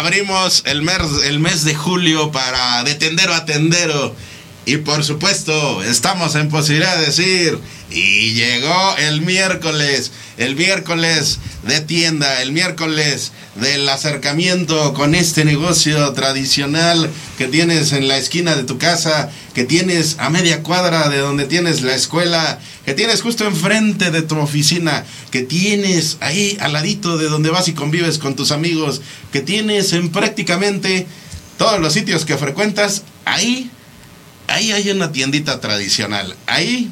Abrimos el mes, el mes de julio para de tendero a tendero. Y por supuesto, estamos en posibilidad de decir, y llegó el miércoles, el miércoles de tienda, el miércoles del acercamiento con este negocio tradicional que tienes en la esquina de tu casa, que tienes a media cuadra de donde tienes la escuela, que tienes justo enfrente de tu oficina, que tienes ahí al ladito de donde vas y convives con tus amigos, que tienes en prácticamente todos los sitios que frecuentas, ahí, ahí hay una tiendita tradicional, ahí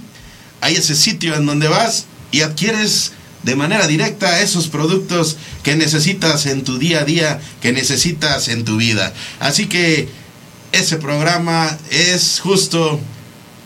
hay ese sitio en donde vas y adquieres de manera directa esos productos que necesitas en tu día a día, que necesitas en tu vida. Así que ese programa es justo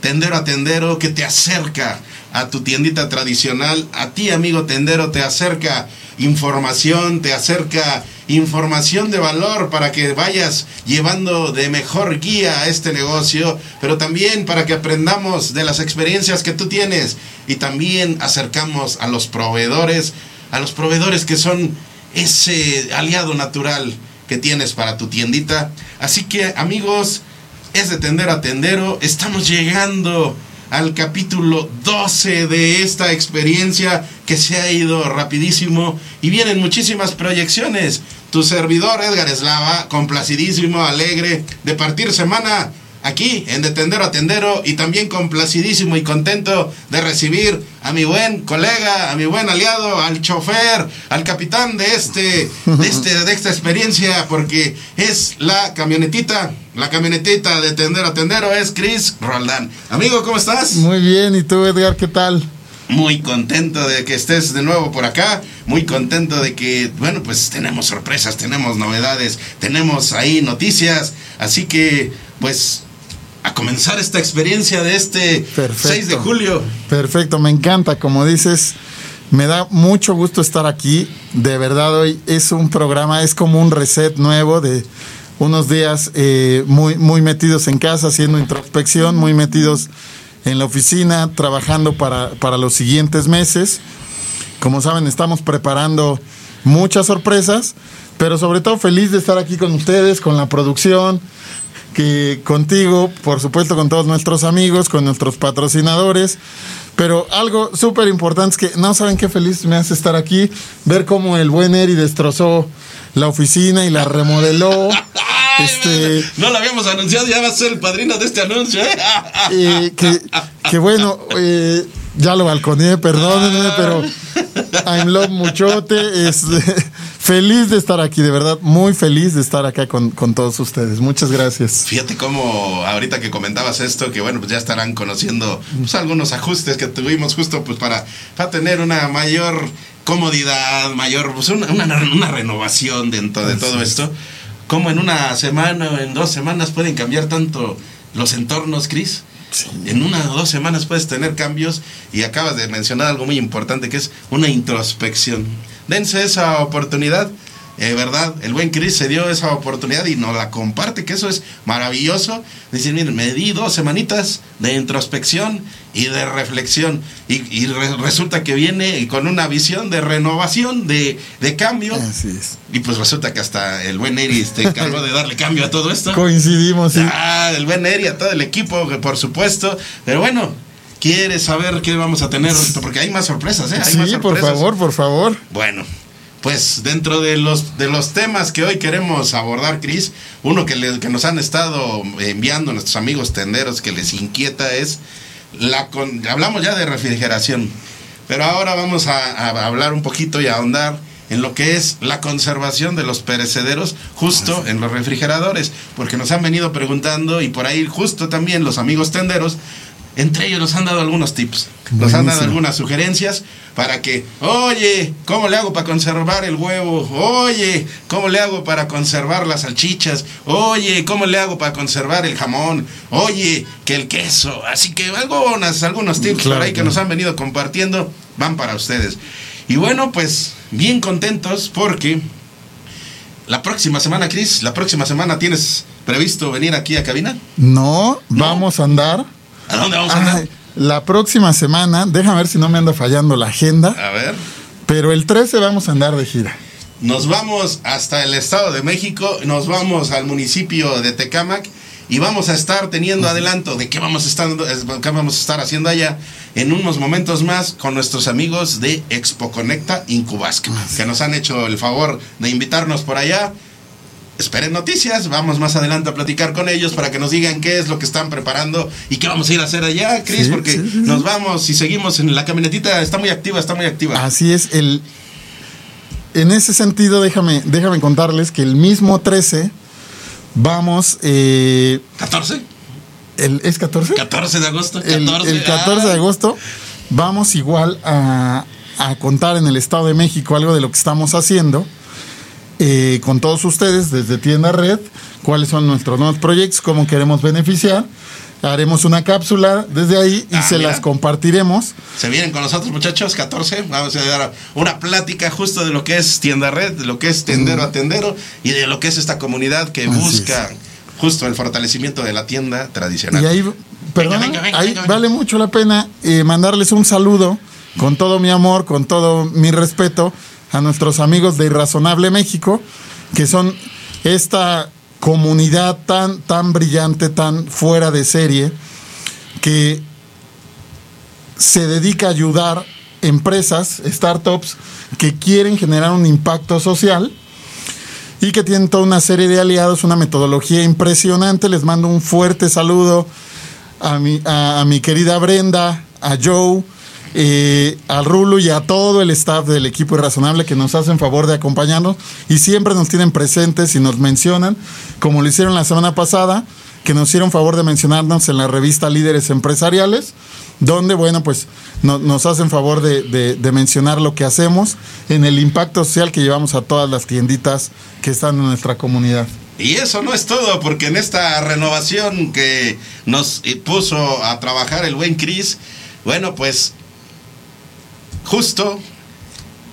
tendero a tendero que te acerca a tu tiendita tradicional, a ti amigo tendero te acerca información, te acerca información de valor para que vayas llevando de mejor guía a este negocio, pero también para que aprendamos de las experiencias que tú tienes. Y también acercamos a los proveedores, a los proveedores que son ese aliado natural que tienes para tu tiendita. Así que amigos, es de tender a tendero, estamos llegando al capítulo 12 de esta experiencia que se ha ido rapidísimo y vienen muchísimas proyecciones. Tu servidor Edgar Eslava, complacidísimo, alegre de partir semana aquí en De Tendero a Tendero y también complacidísimo y contento de recibir a mi buen colega, a mi buen aliado, al chofer, al capitán de este, de este, de esta experiencia, porque es la camionetita, la camionetita de Tendero a Tendero es Chris Roldán. Amigo, ¿cómo estás? Muy bien, ¿y tú Edgar, qué tal? Muy contento de que estés de nuevo por acá, muy contento de que, bueno, pues tenemos sorpresas, tenemos novedades, tenemos ahí noticias, así que, pues a comenzar esta experiencia de este 6 de julio. Perfecto, me encanta, como dices, me da mucho gusto estar aquí. De verdad, hoy es un programa, es como un reset nuevo de unos días eh, muy, muy metidos en casa, haciendo introspección, muy metidos en la oficina, trabajando para, para los siguientes meses. Como saben, estamos preparando muchas sorpresas, pero sobre todo feliz de estar aquí con ustedes, con la producción, que contigo, por supuesto con todos nuestros amigos, con nuestros patrocinadores. Pero algo súper importante es que no saben qué feliz me hace estar aquí, ver cómo el buen Eri destrozó la oficina y la remodeló. este, no lo habíamos anunciado, ya va a ser el padrino de este anuncio. ¿eh? eh que, que, bueno, eh, ya lo balconeé, perdónenme, ah. pero I'm Love Muchote es feliz de estar aquí, de verdad, muy feliz de estar acá con, todos ustedes. Muchas gracias. Fíjate cómo ahorita que comentabas esto, que bueno, pues ya estarán conociendo pues, algunos ajustes que tuvimos justo pues para, para tener una mayor comodidad, mayor, pues una, una, renovación dentro de todo esto. Como en una semana o en dos semanas pueden cambiar tanto los entornos, Cris? En una o dos semanas puedes tener cambios y acabas de mencionar algo muy importante que es una introspección. Dense esa oportunidad eh, ¿verdad? El buen Chris se dio esa oportunidad y nos la comparte, que eso es maravilloso. Dice, miren, me di dos semanitas de introspección y de reflexión y, resulta que viene con una visión de renovación, de, cambio. Y pues resulta que hasta el buen Eri se encargó de darle cambio a todo esto. Coincidimos, sí. Ah, el buen Eri, a todo el equipo, por supuesto. Pero bueno, ¿quieres saber qué vamos a tener? Porque hay más sorpresas, ¿eh? Hay sí, por favor, por favor. Bueno, pues dentro de los, de los temas que hoy queremos abordar, Cris, uno que, que nos han estado enviando nuestros amigos tenderos que les inquieta es la con- hablamos ya de refrigeración, pero ahora vamos a, a hablar un poquito y a ahondar en lo que es la conservación de los perecederos justo en los refrigeradores, porque nos han venido preguntando y por ahí justo también los amigos tenderos, entre ellos nos han dado algunos tips, nos han dado algunas sugerencias para que, oye, ¿cómo le hago para conservar el huevo? Oye, ¿cómo le hago para conservar las salchichas? Oye, ¿cómo le hago para conservar el jamón? Oye, que el queso. Así que algunas, algunos tips Claro, por ahí que claro. nos han venido compartiendo van para ustedes. Y bueno, pues bien contentos porque la próxima semana, Cris, la próxima semana tienes previsto venir aquí a cabina. No, No. vamos a andar. ¿A dónde vamos a andar? La próxima semana, déjame ver si no me anda fallando la agenda, A ver. pero el 13 vamos a andar de gira. Nos vamos hasta el Estado de México, nos vamos al municipio de Tecámac y vamos a estar teniendo adelanto de qué vamos a estar, qué vamos a estar haciendo allá en unos momentos más con nuestros amigos de Expo Conecta Incubasca, que nos han hecho el favor de invitarnos por allá. Esperen noticias, vamos más adelante a platicar con ellos para que nos digan qué es lo que están preparando y qué vamos a ir a hacer allá, Cris, Sí, porque sí, sí, sí. nos vamos y seguimos en la camionetita, está muy activa, está muy activa. Así es, el, en ese sentido, déjame, déjame contarles que el mismo 13 vamos, eh, ¿14? el, ¿es 14? 14 de agosto. el, 14, el 14 de ah. agosto vamos igual a, a contar en el Estado de México algo de lo que estamos haciendo eh, con todos ustedes desde Tienda Red, cuáles son nuestros nuevos proyectos, cómo queremos beneficiar. Haremos una cápsula desde ahí y Ah, se mira. las compartiremos. Se vienen con nosotros, muchachos, 14. Vamos a dar una plática justo de lo que es Tienda Red, de lo que es Tendero a Tendero y de lo que es esta comunidad que Así busca justo el fortalecimiento de la tienda tradicional. Y ahí, perdón, venga, venga, ahí venga, vale mucho la pena eh, mandarles un saludo con todo mi amor, con todo mi respeto a nuestros amigos de Irrazonable México, que son esta comunidad tan, tan brillante, tan fuera de serie, que se dedica a ayudar empresas, startups, que quieren generar un impacto social y que tienen toda una serie de aliados, una metodología impresionante. Les mando un fuerte saludo a mi, a, a mi querida Brenda, a Joe, eh, a Rulo y a todo el staff del equipo Irrazonable que nos hacen favor de acompañarnos y siempre nos tienen presentes y nos mencionan, como lo hicieron la semana pasada, que nos hicieron favor de mencionarnos en la revista Líderes Empresariales, donde, bueno, pues no- nos hacen favor de, de- mencionar lo que hacemos en el impacto social que llevamos a todas las tienditas que están en nuestra comunidad. Y eso no es todo, porque en esta renovación que nos puso a trabajar el buen Cris, bueno, pues justo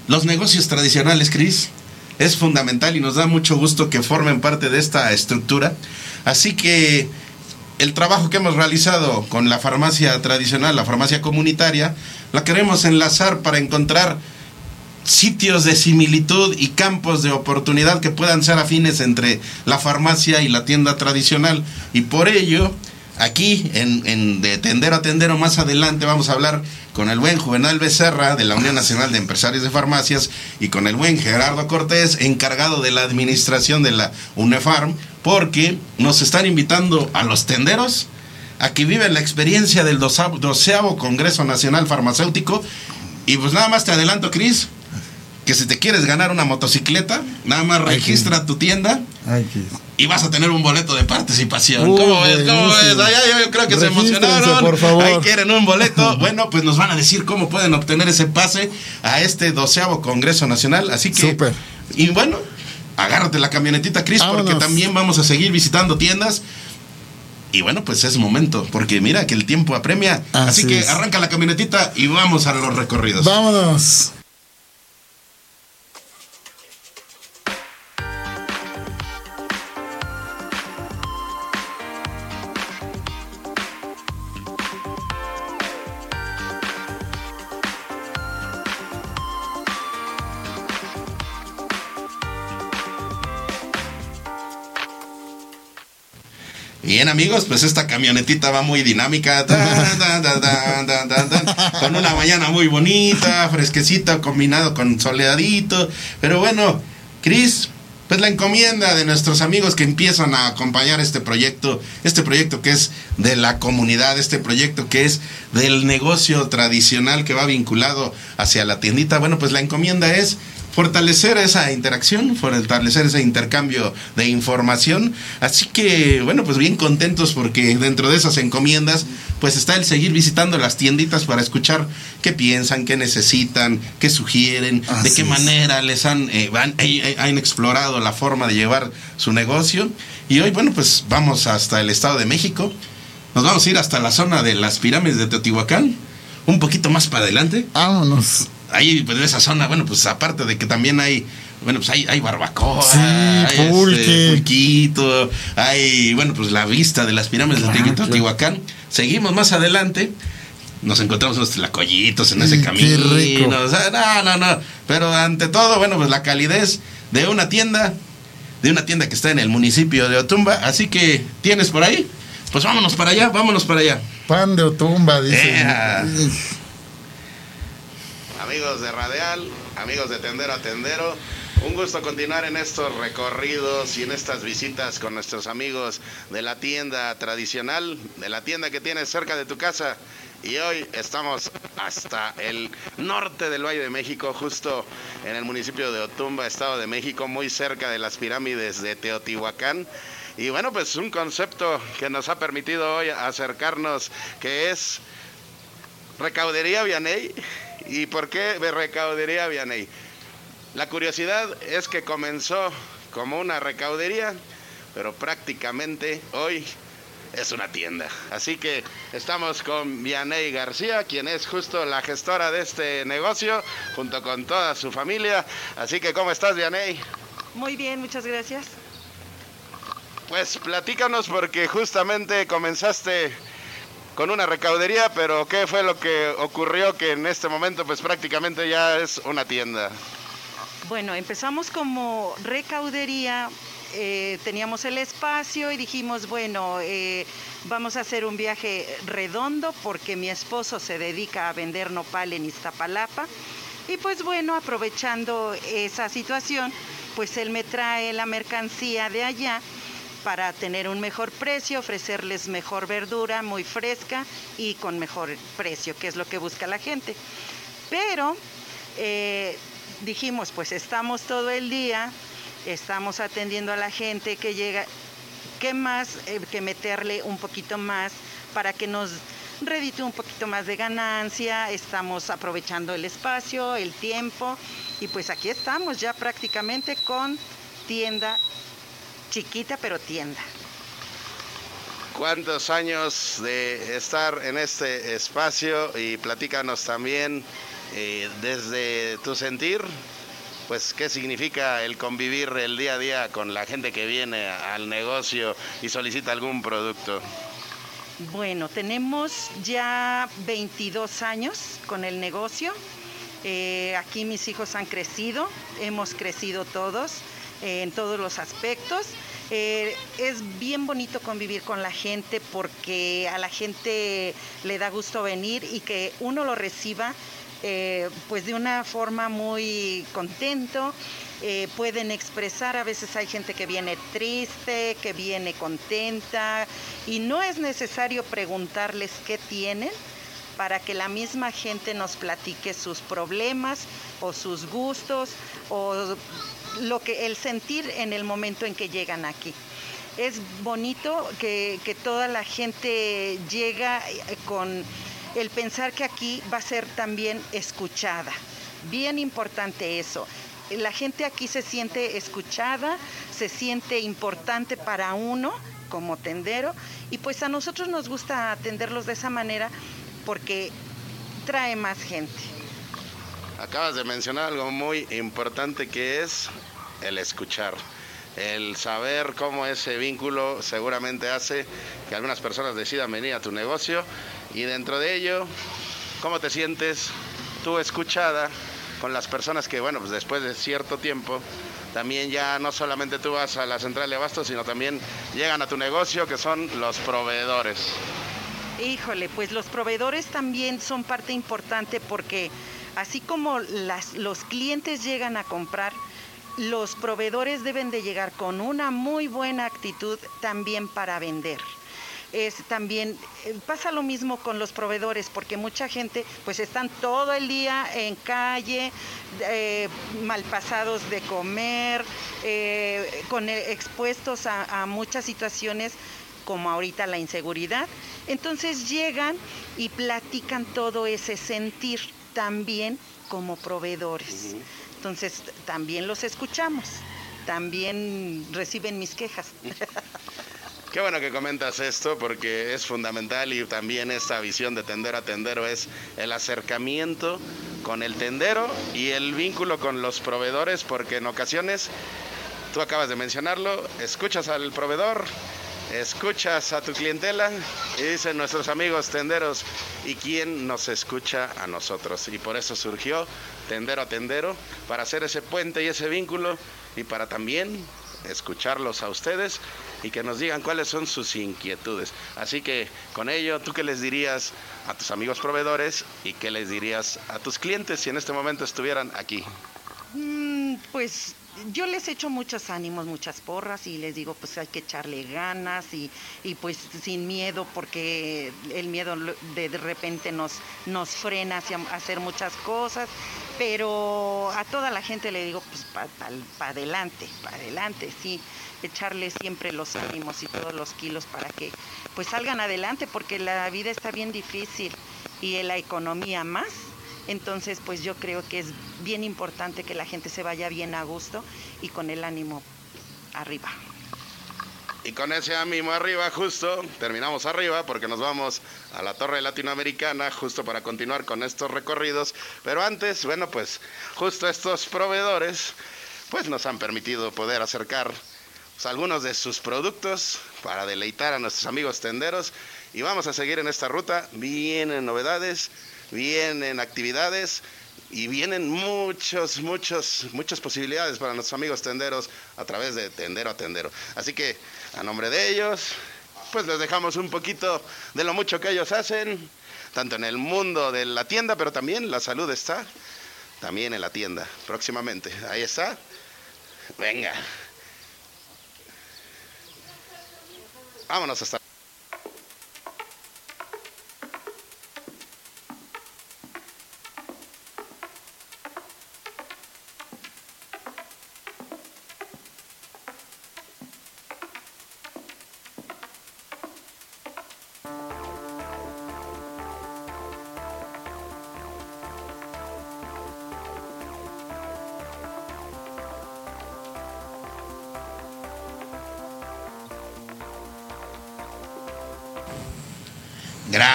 los negocios tradicionales, Cris, es fundamental y nos da mucho gusto que formen parte de esta estructura. Así que el trabajo que hemos realizado con la farmacia tradicional, la farmacia comunitaria, la queremos enlazar para encontrar sitios de similitud y campos de oportunidad que puedan ser afines entre la farmacia y la tienda tradicional. Y por ello, aquí en, en de tendero a tendero más adelante vamos a hablar con el buen Juvenal Becerra de la Unión Nacional de Empresarios de Farmacias y con el buen Gerardo Cortés, encargado de la administración de la UNEFARM, porque nos están invitando a los tenderos a que viven la experiencia del dosa- doceavo Congreso Nacional Farmacéutico. Y pues nada más te adelanto, Cris, que si te quieres ganar una motocicleta, nada más registra tu tienda y vas a tener un boleto de participación. Uh, ¿Cómo ves? ¿Cómo ves? Ay, ay, yo creo que se emocionaron. por favor. Ahí quieren un boleto. bueno, pues nos van a decir cómo pueden obtener ese pase a este doceavo Congreso Nacional. Así que. Súper. Y bueno, agárrate la camionetita, Cris, porque también vamos a seguir visitando tiendas. Y bueno, pues es momento, porque mira que el tiempo apremia. Así, Así que es. arranca la camionetita y vamos a los recorridos. Vámonos. Amigos, pues esta camionetita va muy dinámica, con una mañana muy bonita, fresquecita, combinado con soleadito. Pero bueno, Cris, pues la encomienda de nuestros amigos que empiezan a acompañar este proyecto, este proyecto que es de la comunidad, este proyecto que es del negocio tradicional que va vinculado hacia la tiendita. Bueno, pues la encomienda es fortalecer esa interacción, fortalecer ese intercambio de información. Así que, bueno, pues bien contentos porque dentro de esas encomiendas, pues está el seguir visitando las tienditas para escuchar qué piensan, qué necesitan, qué sugieren, de qué manera les han, eh, van, han explorado la forma de llevar su negocio. Y hoy, bueno, pues vamos hasta el Estado de México. Nos vamos a ir hasta la zona de las pirámides de Teotihuacán, un poquito más para adelante. Vámonos ahí pues en esa zona, bueno, pues aparte de que también hay bueno, pues hay, hay barbacoa, sí, hay este, pulquito, hay, bueno, pues la vista de las pirámides de Teotihuacán. Seguimos más adelante, nos encontramos unos tlacoyitos en ese camino. O sea, no, no, no. Pero ante todo, bueno, pues la calidez de una tienda, de una tienda que está en el municipio de Otumba. Así que, ¿tienes por ahí? Pues vámonos para allá, vámonos para allá. Pan de Otumba, dice amigos de Radial, amigos de Tendero a Tendero. Un gusto continuar en estos recorridos y en estas visitas con nuestros amigos de la tienda tradicional, de la tienda que tienes cerca de tu casa. Y hoy estamos hasta el norte del Valle de México, justo en el municipio de Otumba, Estado de México, muy cerca de las pirámides de Teotihuacán. Y bueno, pues un concepto que nos ha permitido hoy acercarnos, que es Recaudería Vianey ¿Y por qué recaudería Vianey? La curiosidad es que comenzó como una recaudería, pero prácticamente hoy es una tienda. Así que estamos con Vianey García, quien es justo la gestora de este negocio, junto con toda su familia. Así que, ¿cómo estás, Vianey? Muy bien, muchas gracias. Pues platícanos porque justamente comenzaste con una recaudería, pero ¿qué fue lo que ocurrió que en este momento pues prácticamente ya es una tienda? Bueno, empezamos como recaudería, eh, teníamos el espacio y dijimos, bueno, eh, vamos a hacer un viaje redondo porque mi esposo se dedica a vender nopal en Iztapalapa. Y pues bueno, aprovechando esa situación, pues él me trae la mercancía de allá para tener un mejor precio, ofrecerles mejor verdura muy fresca y con mejor precio, que es lo que busca la gente. Pero eh, dijimos, pues estamos todo el día, estamos atendiendo a la gente que llega, ¿qué más eh, que meterle un poquito más para que nos redite un poquito más de ganancia, estamos aprovechando el espacio, el tiempo y pues aquí estamos ya prácticamente con tienda chiquita pero tienda. ¿Cuántos años de estar en este espacio? Y platícanos también eh, desde tu sentir, pues qué significa el convivir el día a día con la gente que viene al negocio y solicita algún producto. Bueno, tenemos ya 22 años con el negocio. Eh, aquí mis hijos han crecido, hemos crecido todos en todos los aspectos. Eh, es bien bonito convivir con la gente porque a la gente le da gusto venir y que uno lo reciba eh, pues de una forma muy contento. Eh, pueden expresar, a veces hay gente que viene triste, que viene contenta y no es necesario preguntarles qué tienen para que la misma gente nos platique sus problemas o sus gustos o lo que el sentir en el momento en que llegan aquí. Es bonito que, toda la gente llega eh, con el pensar que aquí va a ser también escuchada. Bien importante eso. La gente aquí se siente escuchada, se siente importante para uno como tendero y pues a nosotros nos gusta atenderlos de esa manera porque trae más gente. Acabas de mencionar algo muy importante que es el escuchar. El saber cómo ese vínculo seguramente hace que algunas personas decidan venir a tu negocio y dentro de ello, ¿cómo te sientes tú escuchada con las personas que, bueno, pues después de cierto tiempo, también ya no solamente tú vas a la central de abastos, sino también llegan a tu negocio, que son los proveedores? Híjole, pues los proveedores también son parte importante porque así como las, los clientes llegan a comprar, los proveedores deben de llegar con una muy buena actitud también para vender. Es también eh, pasa lo mismo con los proveedores porque mucha gente pues están todo el día en calle eh, mal pasados de comer eh, con expuestos a, a muchas situaciones como ahorita la inseguridad. Entonces llegan y platican todo ese sentir también como proveedores entonces también los escuchamos también reciben mis quejas Qué bueno que comentas esto porque es fundamental y también esta visión de tender a tendero es el acercamiento con el tendero y el vínculo con los proveedores porque en ocasiones, tú acabas de mencionarlo, escuchas al proveedor, escuchas a tu clientela y dicen nuestros amigos tenderos, ¿y quién nos escucha a nosotros? Y por eso surgió Tendero a Tendero, para hacer ese puente y ese vínculo y para también escucharlos a ustedes y que nos digan cuáles son sus inquietudes. Así que con ello, ¿tú qué les dirías a tus amigos proveedores y qué les dirías a tus clientes si en este momento estuvieran aquí? Mm, pues yo les echo muchos ánimos, muchas porras y les digo pues hay que echarle ganas y, pues sin miedo porque el miedo de, repente nos, nos frena hacia hacer muchas cosas, pero a toda la gente le digo pues para adelante, para adelante, sí, echarle siempre los ánimos y todos los kilos para que pues salgan adelante porque la vida está bien difícil y la economía más entonces, pues yo creo que es bien importante que la gente se vaya bien a gusto y con el ánimo arriba. Y con ese ánimo arriba, justo, terminamos arriba porque nos vamos a la Torre Latinoamericana justo para continuar con estos recorridos. Pero antes, bueno, pues justo estos proveedores, pues nos han permitido poder acercar pues, algunos de sus productos para deleitar a nuestros amigos tenderos. Y vamos a seguir en esta ruta. Vienen novedades, vienen actividades y vienen muchos, muchos, muchas posibilidades para nuestros amigos tenderos a través de Tendero a Tendero. Así que a nombre de ellos, pues les dejamos un poquito de lo mucho que ellos hacen, tanto en el mundo de la tienda, pero también la salud está también en la tienda próximamente. Ahí está. Venga. Vámonos hasta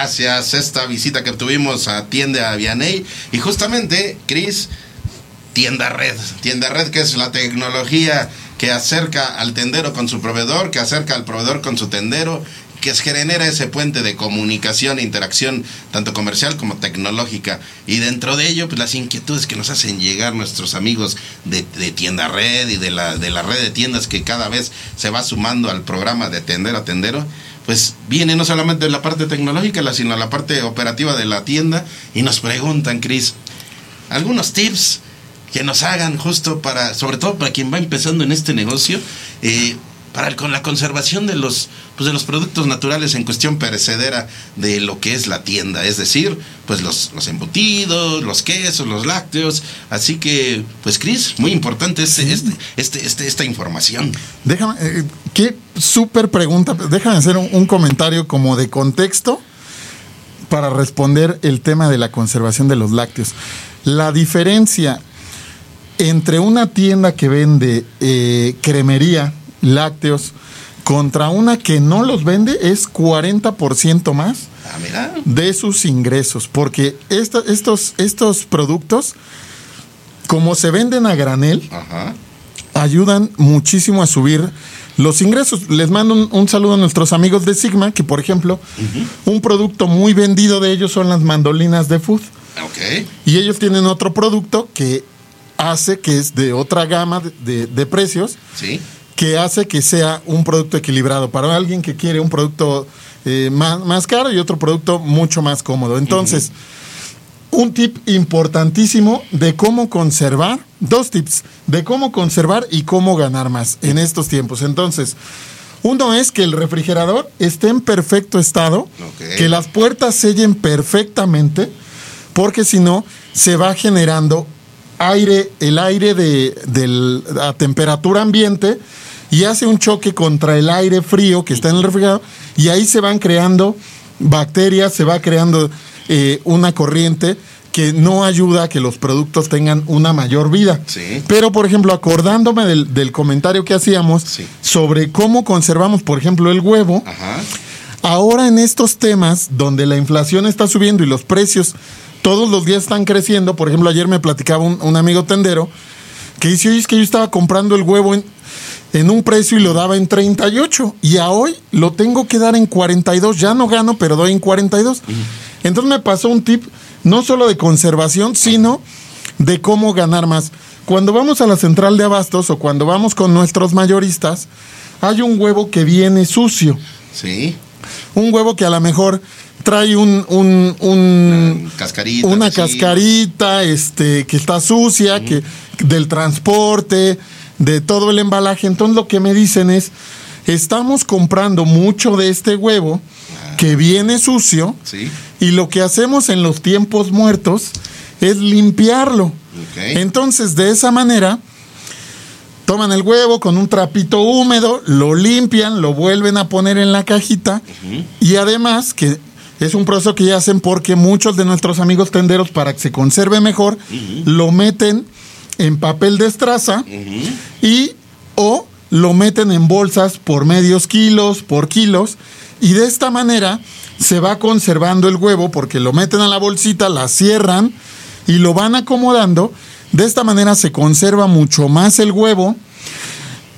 Gracias, esta visita que tuvimos a Tienda Vianey. Y justamente, Cris, Tienda Red. Tienda Red, que es la tecnología que acerca al tendero con su proveedor, que acerca al proveedor con su tendero, que genera ese puente de comunicación e interacción, tanto comercial como tecnológica. Y dentro de ello, pues las inquietudes que nos hacen llegar nuestros amigos de, Tienda Red y de la, de la red de tiendas que cada vez se va sumando al programa de Tendero a Tendero pues viene no solamente de la parte tecnológica, sino la parte operativa de la tienda y nos preguntan, Cris, algunos tips que nos hagan justo para, sobre todo para quien va empezando en este negocio, eh, para con la conservación de los, pues de los productos naturales en cuestión perecedera de lo que es la tienda, es decir, pues los, los embutidos, los quesos, los lácteos. Así que, pues Cris, muy importante este, este, este, este, esta información. Déjame, eh, qué súper pregunta. Déjame hacer un, un comentario como de contexto para responder el tema de la conservación de los lácteos. La diferencia entre una tienda que vende eh, cremería, lácteos contra una que no los vende es 40% más ah, de sus ingresos, porque estos, estos productos, como se venden a granel, ayudan muchísimo a subir los ingresos. Les mando un, saludo a nuestros amigos de Sigma, que por ejemplo, un producto muy vendido de ellos son las mandolinas de food. Y ellos tienen otro producto que hace que es de otra gama de, de precios. Sí que hace que sea un producto equilibrado para alguien que quiere un producto eh, más, caro y otro producto mucho más cómodo. Entonces, un tip importantísimo de cómo conservar, dos tips, de cómo conservar y cómo ganar más en estos tiempos. Entonces, uno es que el refrigerador esté en perfecto estado, que las puertas sellen perfectamente, porque si no, se va generando aire, el aire de, del- a temperatura ambiente y hace un choque contra el aire frío que está en el refrigerador y ahí se van creando bacterias, se va creando eh, una corriente que no ayuda a que los productos tengan una mayor vida. Sí. Pero, por ejemplo, acordándome del, del comentario que hacíamos Sí. sobre cómo conservamos, por ejemplo, el huevo, Ajá. Ahora en estos temas donde la inflación está subiendo y los precios todos los días están creciendo, por ejemplo, ayer me platicaba un, un amigo tendero que dice, oye, es que yo estaba comprando el huevo en, en un precio y lo daba en 38 y a hoy lo tengo que dar en 42, ya no gano, pero doy en 42. Entonces me pasó un tip no solo de conservación, sino de cómo ganar más. Cuando vamos a la central de abastos o cuando vamos con nuestros mayoristas, hay un huevo que viene sucio Sí. un huevo que a lo mejor trae un, un, un- Cascarita. una cascarita, este, que está sucia, que del transporte, de todo el embalaje. Entonces lo que me dicen es, estamos comprando mucho de este huevo que viene sucio Sí. y lo que hacemos en los tiempos muertos es limpiarlo. Entonces, de esa manera, toman el huevo con un trapito húmedo, lo limpian, lo vuelven a poner en la cajita y además que es un proceso que ya hacen porque muchos de nuestros amigos tenderos para que se conserve mejor lo meten en papel de estraza y o lo meten en bolsas por medios kilos, por kilos y de esta manera se va conservando el huevo porque lo meten a la bolsita, la cierran y lo van acomodando. De esta manera se conserva mucho más el huevo.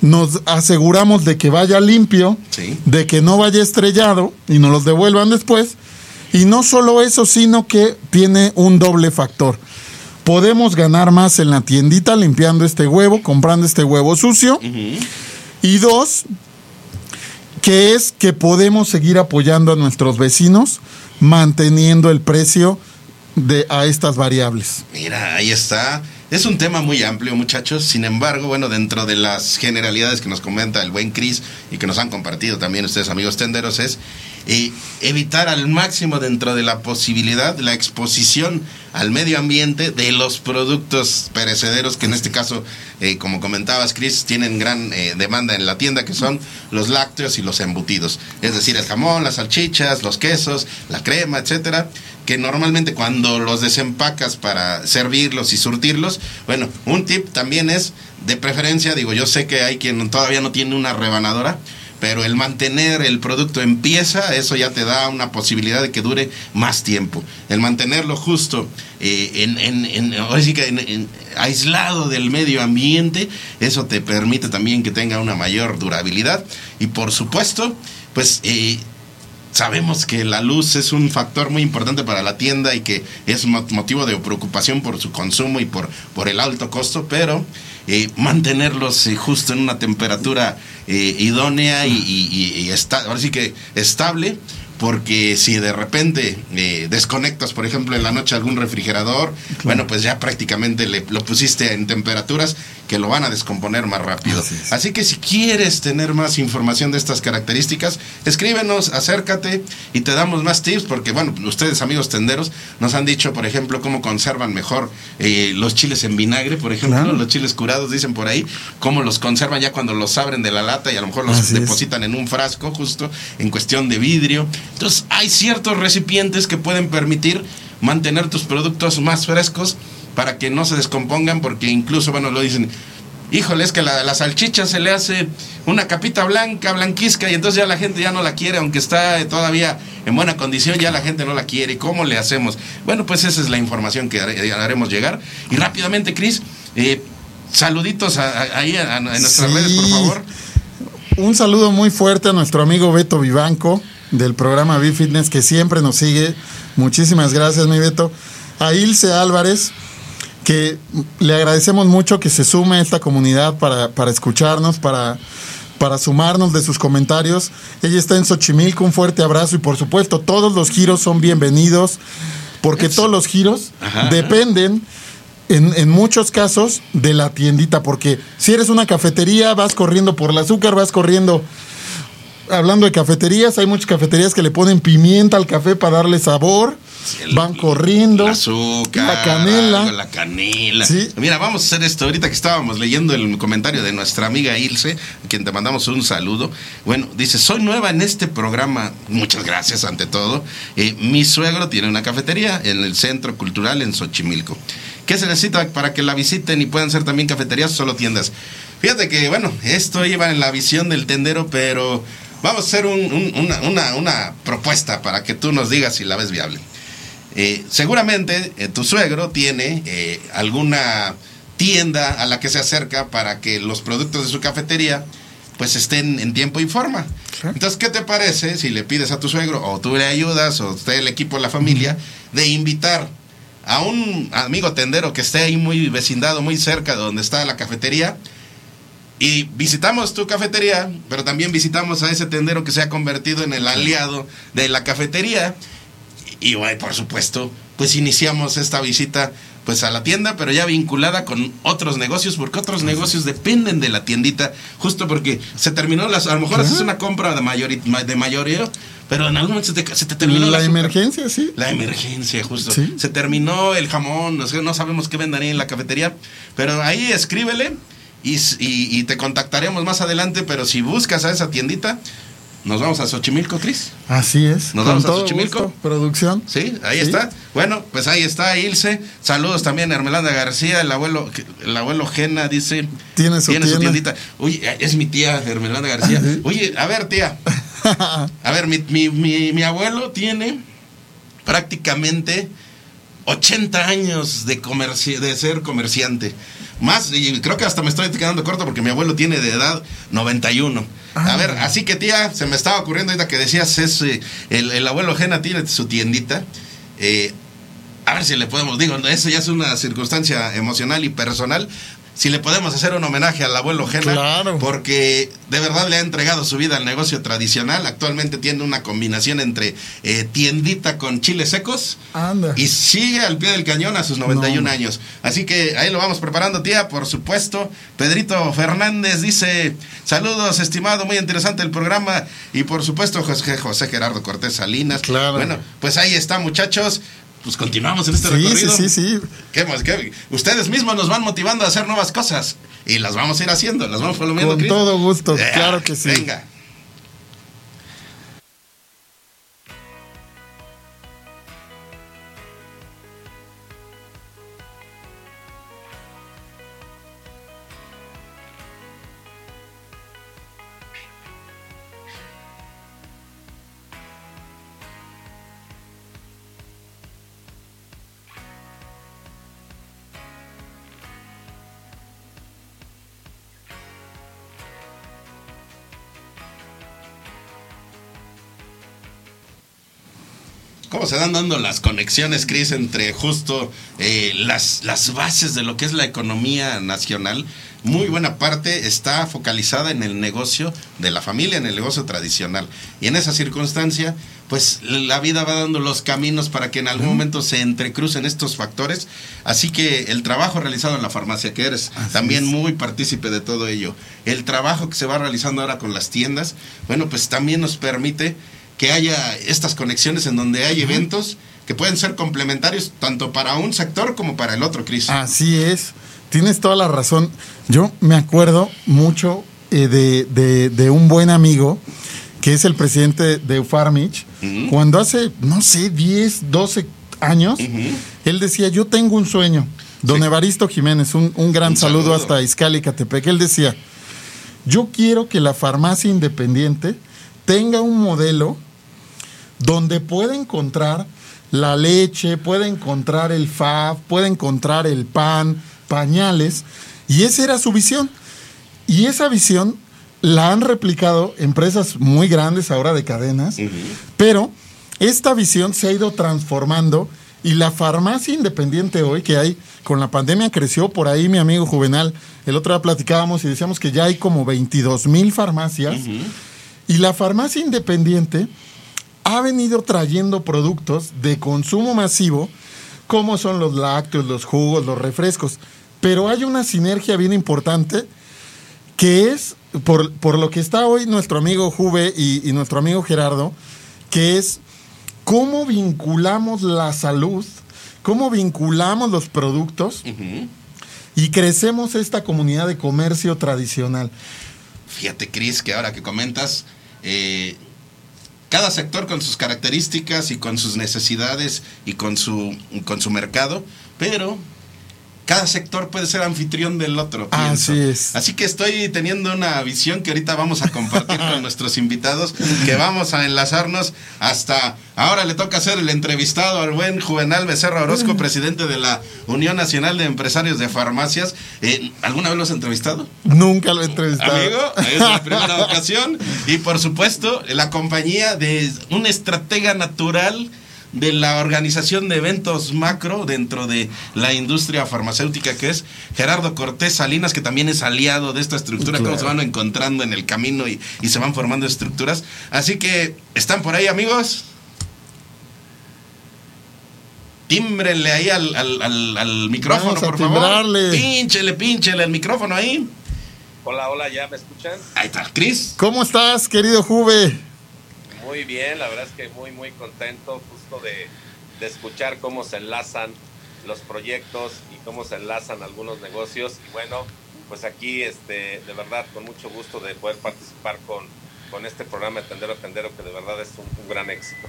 Nos aseguramos de que vaya limpio, Sí. de que no vaya estrellado y nos los devuelvan después. Y no solo eso, sino que tiene un doble factor. Podemos ganar más en la tiendita limpiando este huevo, comprando este huevo sucio. Y dos, que es que podemos seguir apoyando a nuestros vecinos manteniendo el precio de a estas variables. Mira, ahí está. Es un tema muy amplio, muchachos. Sin embargo, bueno, dentro de las generalidades que nos comenta el buen Cris y que nos han compartido también ustedes, amigos tenderos, es eh, evitar al máximo dentro de la posibilidad la exposición al medio ambiente de los productos perecederos que en este caso, eh, como comentabas, Cris, tienen gran eh, demanda en la tienda, que son los lácteos y los embutidos. Es decir, el jamón, las salchichas, los quesos, la crema, etcétera que normalmente cuando los desempacas para servirlos y surtirlos, bueno, un tip también es de preferencia, digo, yo sé que hay quien todavía no tiene una rebanadora, pero el mantener el producto en pieza, eso ya te da una posibilidad de que dure más tiempo. El mantenerlo justo, eh, en, en- que aislado del medio ambiente, eso te permite también que tenga una mayor durabilidad. Y por supuesto, pues eh, sabemos que la luz es un factor muy importante para la tienda y que es mo- motivo de preocupación por su consumo y por, por el alto costo, pero eh, mantenerlos eh, justo en una temperatura eh, idónea y, y- y- esta- ahora sí que estable. Porque si de repente eh, desconectas, por ejemplo, en la noche algún refrigerador, bueno, pues ya prácticamente le, lo pusiste en temperaturas que lo van a descomponer más rápido. Así que si quieres tener más información de estas características, escríbenos, acércate y te damos más tips, porque bueno, ustedes amigos tenderos nos han dicho, por ejemplo, cómo conservan mejor eh, los chiles en vinagre, por ejemplo, Claro. los chiles curados, dicen por ahí, cómo los conservan ya cuando los abren de la lata y a lo mejor los Así es. depositan en un frasco, justo en cuestión de vidrio. Entonces, hay ciertos recipientes que pueden permitir mantener tus productos más frescos para que no se descompongan, porque incluso, bueno, lo dicen, híjole, es que la, la salchicha se le hace una capita blanca, blanquizca, y entonces ya la gente ya no la quiere, aunque está eh, todavía en buena condición, ya la gente no la quiere. ¿Y cómo le hacemos? Bueno, pues esa es la información que hare- haremos llegar. Y rápidamente, Cris, eh, saluditos a- ahí a, a nuestras Sí. redes, por favor. Un saludo muy fuerte a nuestro amigo Beto Vivanco del programa B-Fitness que siempre nos sigue. Muchísimas gracias, mi Beto. A Ilse Álvarez, que le agradecemos mucho que se sume a esta comunidad para, para escucharnos, para, para sumarnos de sus comentarios. Ella está en Xochimilco, un fuerte abrazo y por supuesto todos los giros son bienvenidos. porque Eso. todos los giros Ajá. dependen en, en muchos casos de la tiendita, porque si eres una cafetería, vas corriendo por el azúcar, vas corriendo. Hablando de cafeterías, hay muchas cafeterías que le ponen pimienta al café para darle sabor. El- van corriendo. El azúcar. La canela. algo, La canela. Sí. Mira, vamos a hacer esto. Ahorita que estábamos leyendo el comentario de nuestra amiga Ilse, a quien te mandamos un saludo. Bueno, dice, soy nueva en este programa. Muchas gracias ante todo. Eh, mi suegro tiene una cafetería en el Centro Cultural en Xochimilco. ¿Qué se necesita para que la visiten y puedan ser también cafeterías o solo tiendas? Fíjate que, bueno, esto iba en la visión del tendero, pero vamos a hacer un- un- una, una- una propuesta para que tú nos digas si la ves viable. Eh, seguramente eh, tu suegro tiene eh, alguna tienda a la que se acerca para que los productos de su cafetería pues estén en tiempo y forma. Entonces, ¿qué te parece si le pides a tu suegro o tú le ayudas o usted el equipo de la familia de invitar a un amigo tendero que esté ahí muy vecindado, muy cerca de donde está la cafetería? Y visitamos tu cafetería, pero también visitamos a ese tendero que se ha convertido en el aliado de la cafetería. Y bueno, por supuesto, pues iniciamos esta visita pues a la tienda, pero ya vinculada con otros negocios, porque otros negocios dependen de la tiendita, justo porque se terminó las, a lo mejor haces una compra de, mayori- de mayoreo, pero en algún momento se te, se te terminó la azúcar. emergencia, sí. La emergencia, justo. Sí. Se terminó el jamón, no, sé, no sabemos qué vendan ahí en la cafetería, pero ahí escríbele y, s- y- y te contactaremos más adelante, pero si buscas a esa tiendita, nos vamos a Xochimilco, Cris. Así es. ¿Nos vamos a Xochimilco? gusto, producción. Sí, ahí Sí. está. Bueno, pues ahí está Ilse. Saludos también a Hermelanda García, el abuelo, el abuelo Gena dice. Tiene su tienda. tiendita. Oye, es mi tía Hermelanda García. Sí. Oye, a ver, tía. A ver, mi, mi, mi, mi abuelo tiene prácticamente 80 años de, comerci- de ser comerciante. Más, y creo que hasta me estoy quedando corto porque mi abuelo tiene de edad 91. A Ah. ver, así que tía, se me estaba ocurriendo ahorita que decías, es, eh, el, el abuelo Gena tiene su tiendita. Eh, a ver si le podemos, digo, eso ya es una circunstancia emocional y personal. Si le podemos hacer un homenaje al abuelo Gena, Claro. porque de verdad le ha entregado su vida al negocio tradicional. Actualmente tiene una combinación entre eh, tiendita con chiles secos Anda. y sigue al pie del cañón a sus 91 No. años. Así que ahí lo vamos preparando, tía, por supuesto. Pedrito Fernández dice, saludos, estimado, muy interesante el programa. Y por supuesto, José, José Gerardo Cortés Salinas. Claro. Bueno, pues ahí está, muchachos. Pues continuamos en este Sí, sí, recorrido. sí, sí. ¿Qué más? ¿Qué? Ustedes mismos nos van motivando a hacer nuevas cosas. Y las vamos a ir haciendo, las vamos palomeando. Con todo gusto, Eh, claro que sí. Venga. ¿Cómo se dan dando las conexiones, Cris, entre justo eh, las, las bases de lo que es la economía nacional? Muy buena parte está focalizada en el negocio de la familia, en el negocio tradicional. Y en esa circunstancia, pues la vida va dando los caminos para que en algún momento se entrecrucen estos factores. Así que el trabajo realizado en la farmacia, que eres Así también es. muy partícipe de todo ello, el trabajo que se va realizando ahora con las tiendas, bueno, pues también nos permite que haya estas conexiones en donde hay eventos que pueden ser complementarios tanto para un sector como para el otro, Cris. Así es. Tienes toda la razón. Yo me acuerdo mucho eh, de, de- de un buen amigo que es el presidente de Ufarmich. Ujú. Cuando hace, no sé, 10, 12 años, él decía, yo tengo un sueño. Don Sí. Evaristo Jiménez, un, un gran Un saludo, saludo. hasta Izcali, Catepec. Él decía, yo quiero que la farmacia independiente tenga un modelo donde pueda encontrar la leche, pueda encontrar el FAB, pueda encontrar el pan, pañales. Y esa era su visión. Y esa visión la han replicado empresas muy grandes ahora de cadenas, pero esta visión se ha ido transformando y la farmacia independiente hoy que hay con la pandemia creció por ahí mi amigo Juvenal. El otro día platicábamos y decíamos que ya hay como 22 mil farmacias. Y la farmacia independiente ha venido trayendo productos de consumo masivo, como son los lácteos, los jugos, los refrescos. Pero hay una sinergia bien importante que es, por, por lo que está hoy nuestro amigo Juve y, y nuestro amigo Gerardo, que es cómo vinculamos la salud, cómo vinculamos los productos y crecemos esta comunidad de comercio tradicional. Fíjate, Cris, que ahora que comentas, eh, cada sector con sus características y con sus necesidades y con su, con su mercado, pero cada sector puede ser anfitrión del otro. pienso. Así es. Así que estoy teniendo una visión que ahorita vamos a compartir con nuestros invitados, que vamos a enlazarnos hasta... Ahora le toca ser el entrevistado al buen Juvenal Becerra Orozco, presidente de la Unión Nacional de Empresarios de Farmacias. Eh, ¿Alguna vez lo has entrevistado? Nunca lo he entrevistado. Amigo, es la primera ocasión. Y por supuesto, la compañía de un estratega natural de la organización de eventos macro dentro de la industria farmacéutica que es Gerardo Cortés Salinas, que también es aliado de esta estructura, Claro. cómo se van encontrando en el camino y, y se van formando estructuras. Así que, ¿están por ahí amigos? Tímbrenle ahí al, al- al- al micrófono, Vamos a por favor. Pínchele, pínchele el micrófono ahí. Hola, hola, ¿ya me escuchan? Ahí está, Cris. ¿Cómo estás, querido Juve? Muy bien, la verdad es que muy, muy contento justo de, de escuchar cómo se enlazan los proyectos y cómo se enlazan algunos negocios. Y bueno, pues aquí, este, de verdad, con mucho gusto de poder participar con, con este programa de Tendero a Tendero, que de verdad es un, un gran éxito.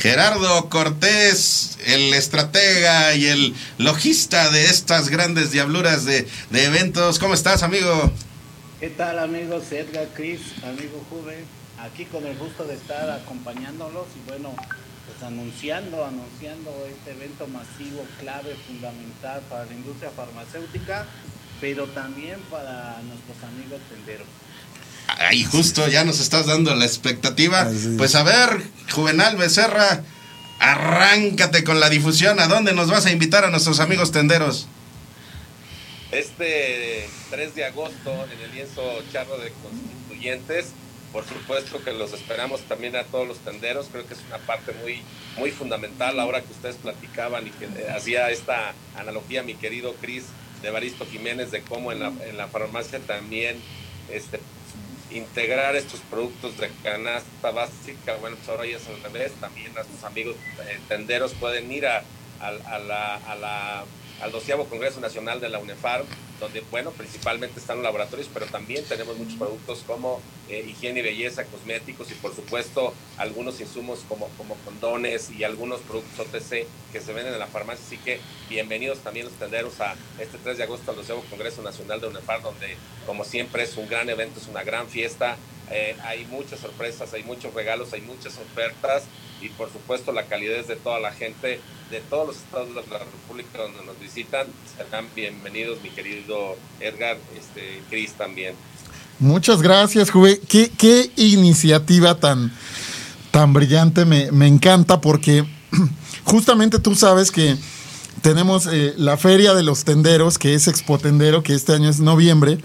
Gerardo Cortés, el estratega y el logista de estas grandes diabluras de, de eventos. ¿Cómo estás, amigo? ¿Qué tal amigos? Edgar, Chris, amigo Juve, aquí con el gusto de estar acompañándolos y bueno, pues anunciando, anunciando este evento masivo, clave, fundamental para la industria farmacéutica, pero también para nuestros amigos tenderos. Ahí justo ya nos estás dando la expectativa. Pues a ver, Juvenal Becerra, arráncate con la difusión. ¿A dónde nos vas a invitar a nuestros amigos tenderos? Este 3 de agosto en el lienzo charro de constituyentes, por supuesto que los esperamos también a todos los tenderos, creo que es una parte muy, muy fundamental. Ahora que ustedes platicaban y que eh, hacía esta analogía mi querido Cris de Baristo Jiménez de cómo en la, en la farmacia también este, integrar estos productos de canasta básica, bueno, pues ahora ya es al revés, también nuestros amigos eh, tenderos pueden ir a, a, a la, a la al doceavo Congreso Nacional de la UNEFAR, donde, bueno, principalmente están los laboratorios, pero también tenemos muchos productos como eh, higiene y belleza, cosméticos y, por supuesto, algunos insumos como, como condones y algunos productos OTC que se venden en la farmacia. Así que bienvenidos también los tenderos a este 3 de agosto al doceavo Congreso Nacional de UNEFAR, donde, como siempre, es un gran evento, es una gran fiesta. Eh, hay muchas sorpresas, hay muchos regalos, hay muchas ofertas y por supuesto la calidez de toda la gente de todos los estados de la República donde nos visitan serán bienvenidos mi querido Edgar, este Cris también. Muchas gracias, Juve. ¿Qué, qué iniciativa tan, tan brillante? Me, me encanta porque justamente tú sabes que tenemos eh, la Feria de los Tenderos, que es Expo Tendero, que este año es noviembre.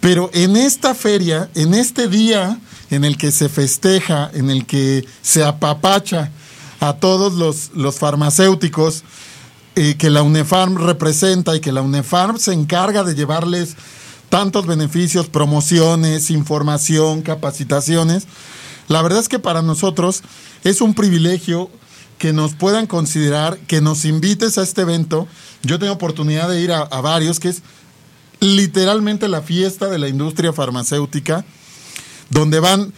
Pero en esta feria, en este día en el que se festeja, en el que se apapacha a todos los, los farmacéuticos eh, que la UNEFARM representa y que la UNEFARM se encarga de llevarles tantos beneficios, promociones, información, capacitaciones. La verdad es que para nosotros es un privilegio que nos puedan considerar, que nos invites a este evento. Yo tengo oportunidad de ir a, a varios, que es literalmente la fiesta de la industria farmacéutica, donde van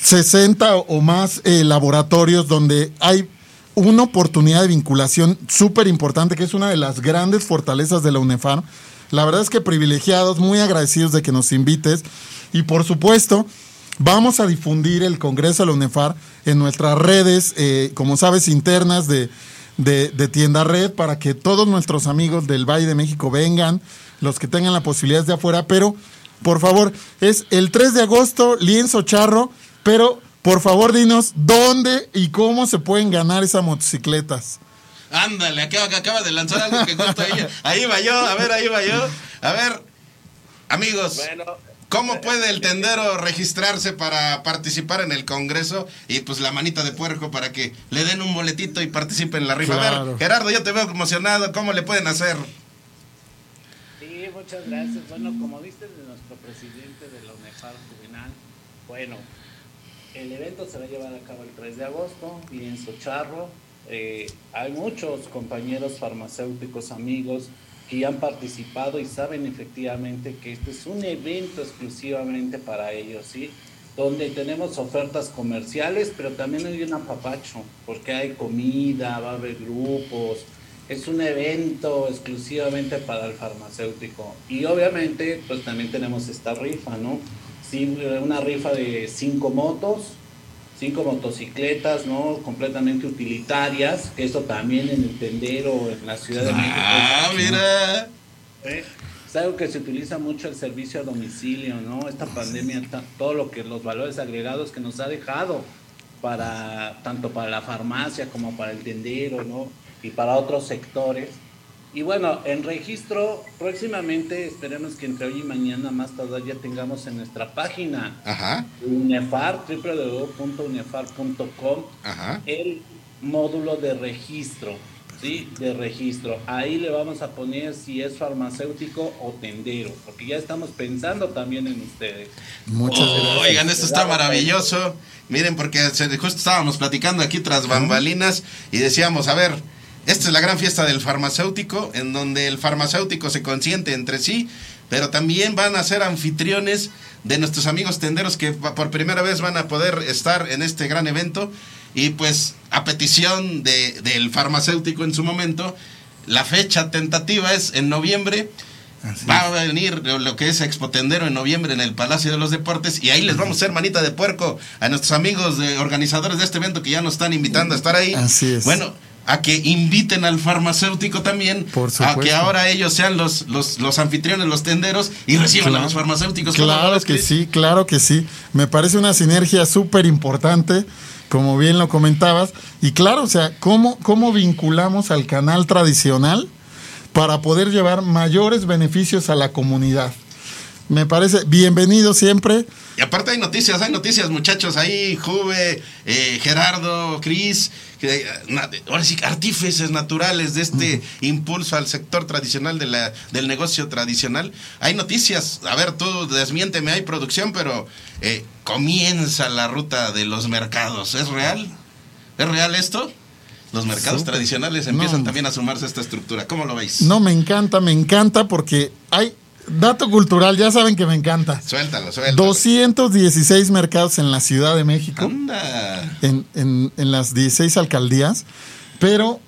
60 o más eh, laboratorios, donde hay una oportunidad de vinculación súper importante, que es una de las grandes fortalezas de la UNEFAR. La verdad es que privilegiados, muy agradecidos de que nos invites. Y por supuesto, vamos a difundir el Congreso de la UNEFAR en nuestras redes, eh, como sabes, internas de, de, de Tienda Red, para que todos nuestros amigos del Valle de México vengan, los que tengan la posibilidad de afuera. Pero, por favor, es el 3 de agosto, lienzo charro, pero por favor dinos dónde y cómo se pueden ganar esas motocicletas. Ándale, acaba, que acaba de lanzar algo que justo ahí, ahí va yo, a ver, ahí va yo. A ver, amigos, Bueno, ¿Cómo puede el tendero registrarse para participar en el Congreso? Y pues la manita de puerco para que le den un boletito y participe en la rifa. A ver, Gerardo, yo te veo emocionado. ¿Cómo le pueden hacer? Muchas gracias. Bueno, como viste de nuestro presidente de la UNEFAR Juvenal, bueno, el evento se va a llevar a cabo el 3 de agosto, en Socharro. Eh, hay muchos compañeros farmacéuticos, amigos, que han participado y saben efectivamente que este es un evento exclusivamente para ellos, ¿sí? Donde tenemos ofertas comerciales, pero también hay un apapacho, porque hay comida, va a haber grupos, es un evento exclusivamente para el farmacéutico. Y obviamente, pues también tenemos esta rifa, ¿no? Sí, una rifa de cinco motos, cinco motocicletas, ¿no? Completamente utilitarias, que eso también en el tendero, en la Ciudad de México. Ah, mira. ¿Eh? Es algo que se utiliza mucho el servicio a domicilio, ¿no? Esta pandemia, todo lo que los valores agregados que nos ha dejado para tanto para la farmacia como para el tendero, ¿no? Y para otros sectores y bueno, en registro, próximamente esperemos que entre hoy y mañana más tarde ya tengamos en nuestra página Ajá. UNEFAR, www.unefar.com, el módulo de registro, ¿sí? De registro. Ahí le vamos a poner si es farmacéutico o tendero, porque ya estamos pensando también en ustedes. Muchas gracias. Oigan, esto está maravilloso. Miren, porque justo estábamos platicando aquí tras bambalinas y decíamos, a ver, esta es la gran fiesta del farmacéutico, en donde el farmacéutico se consiente entre sí, pero también van a ser anfitriones de nuestros amigos tenderos que por primera vez van a poder estar en este gran evento. Y pues a petición de, del farmacéutico en su momento, la fecha tentativa es en noviembre. Va a venir lo que es Expo Tendero en noviembre en el Palacio de los Deportes y ahí les vamos a hacer manita de puerco a nuestros amigos de organizadores de este evento que ya nos están invitando a estar ahí. Así es. Bueno, a que inviten al farmacéutico también, a que ahora ellos sean los, los, los anfitriones, los tenderos y reciban a los farmacéuticos. Claro que sí, claro que sí. Me parece una sinergia súper importante, como bien lo comentabas. Y claro, o sea, ¿cómo, ¿cómo vinculamos al canal tradicional para poder llevar mayores beneficios a la comunidad? Me parece bienvenido siempre. Y aparte hay noticias, hay noticias, muchachos, ahí, Juve, eh, Gerardo, Cris, eh, ahora sí, artífices naturales de este impulso al sector tradicional de la, del negocio tradicional. Hay noticias, a ver, tú desmiénteme, hay producción, pero eh, comienza la ruta de los mercados. ¿Es real? ¿Es real esto? Los mercados tradicionales empiezan también a sumarse a esta estructura. ¿Cómo lo veis? No, me encanta, me encanta porque hay Dato cultural, ya saben que me encanta. Suéltalo, suéltalo. 216 mercados en la Ciudad de México. En, en, en, las 16 alcaldías. Pero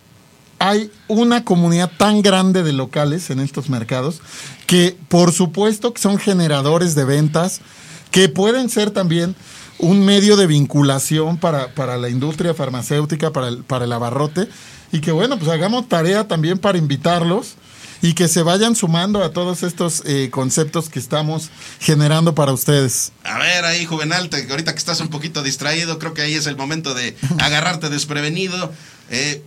hay una comunidad tan grande de locales en estos mercados que, por supuesto, que son generadores de ventas, que pueden ser también un medio de vinculación para, para la industria farmacéutica, para el, para el abarrote. Y que, bueno, pues hagamos tarea también para invitarlos y que se vayan sumando a todos estos eh, conceptos que estamos generando para ustedes. A ver, ahí, Juvenal, te, ahorita que estás un poquito distraído, creo que ahí es el momento de agarrarte desprevenido. Eh,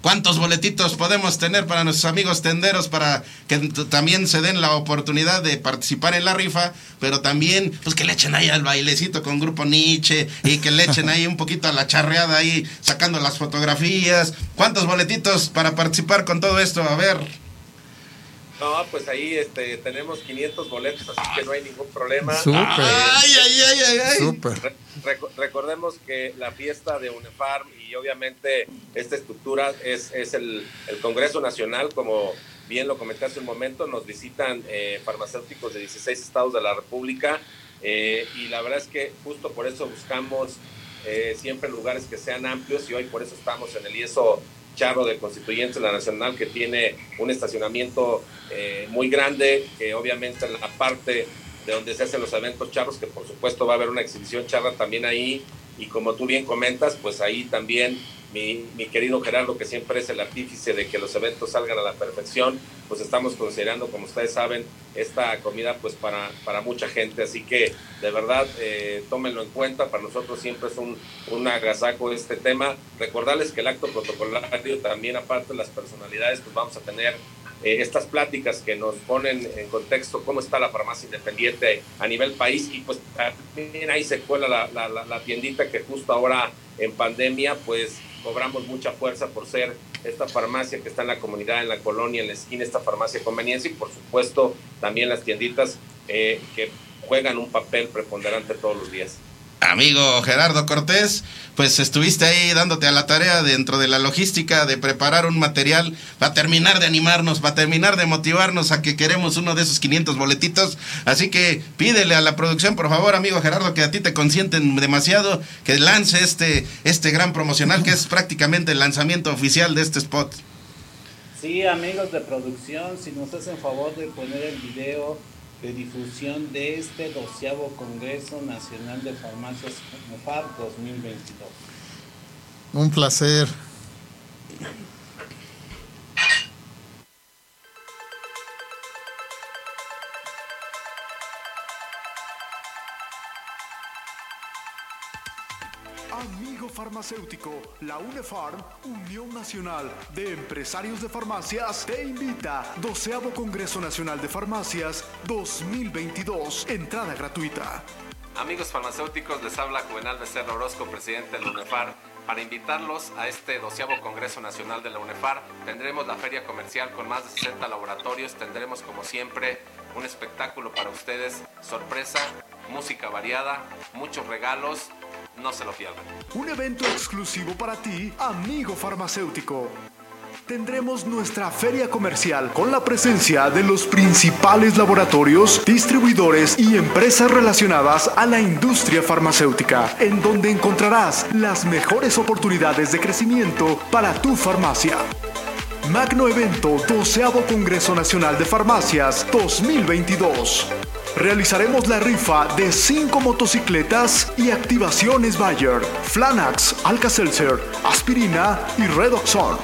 ¿Cuántos boletitos podemos tener para nuestros amigos tenderos para que también se den la oportunidad de participar en la rifa, pero también pues que le echen ahí al bailecito con Grupo Nietzsche y que le echen ahí un poquito a la charreada ahí sacando las fotografías? ¿Cuántos boletitos para participar con todo esto? A ver. No, pues ahí este, tenemos 500 boletos, así que no hay ningún problema. Ay, ay, ay, ay, recordemos que la fiesta de UNEFARM y obviamente esta estructura es, es el, el, Congreso Nacional, como bien lo comenté hace un momento, nos visitan eh, farmacéuticos de 16 estados de la República eh, y la verdad es que justo por eso buscamos eh, siempre lugares que sean amplios y hoy por eso estamos en el IESO Charro de Constituyentes, la Nacional, que tiene un estacionamiento eh, muy grande, que obviamente en la parte de donde se hacen los eventos charros, que por supuesto va a haber una exhibición charra también ahí, y como tú bien comentas, pues ahí también mi, mi, querido Gerardo, que siempre es el artífice de que los eventos salgan a la perfección, pues estamos considerando, como ustedes saben, esta comida pues para, para mucha gente, así que de verdad eh, tómenlo en cuenta, para nosotros siempre es un, un agasajo este tema. Recordarles que el acto protocolario también, aparte de las personalidades, pues vamos a tener eh, estas pláticas que nos ponen en contexto cómo está la farmacia independiente a nivel país y pues también ahí se cuela la, la, la tiendita que justo ahora en pandemia pues cobramos mucha fuerza por ser esta farmacia que está en la comunidad, en la colonia, en la esquina, esta farmacia conveniencia y por supuesto también las tienditas eh, que juegan un papel preponderante todos los días. Amigo Gerardo Cortés, pues estuviste ahí dándote a la tarea dentro de la logística de preparar un material para terminar de animarnos, para terminar de motivarnos a que queremos uno de esos 500 boletitos. Así que pídele a la producción, por favor, amigo Gerardo, que a ti te consienten demasiado, que lance este, este gran promocional que es prácticamente el lanzamiento oficial de este spot. Sí, amigos de producción, si nos hacen favor de poner el video de difusión de este doceavo Congreso Nacional de Farmacias MUFAR 2022. Un placer. Amigo farmacéutico, la UNEFARM, Unión Nacional de Empresarios de Farmacias, te invita. Doceavo Congreso Nacional de Farmacias 2022. Entrada gratuita. Amigos farmacéuticos, les habla Juvenal Becerra Orozco, presidente de la UNEFAR. Para invitarlos a este doceavo Congreso Nacional de la UNEFAR, tendremos la feria comercial con más de 60 laboratorios, tendremos como siempre un espectáculo para ustedes, sorpresa, música variada, muchos regalos no se lo pierdan. Un evento exclusivo para ti, amigo farmacéutico. Tendremos nuestra feria comercial con la presencia de los principales laboratorios, distribuidores y empresas relacionadas a la industria farmacéutica, en donde encontrarás las mejores oportunidades de crecimiento para tu farmacia. Magno Evento 12 Congreso Nacional de Farmacias 2022 realizaremos la rifa de 5 motocicletas y activaciones Bayer, Flanax, Alka-Seltzer, Aspirina y Redoxon.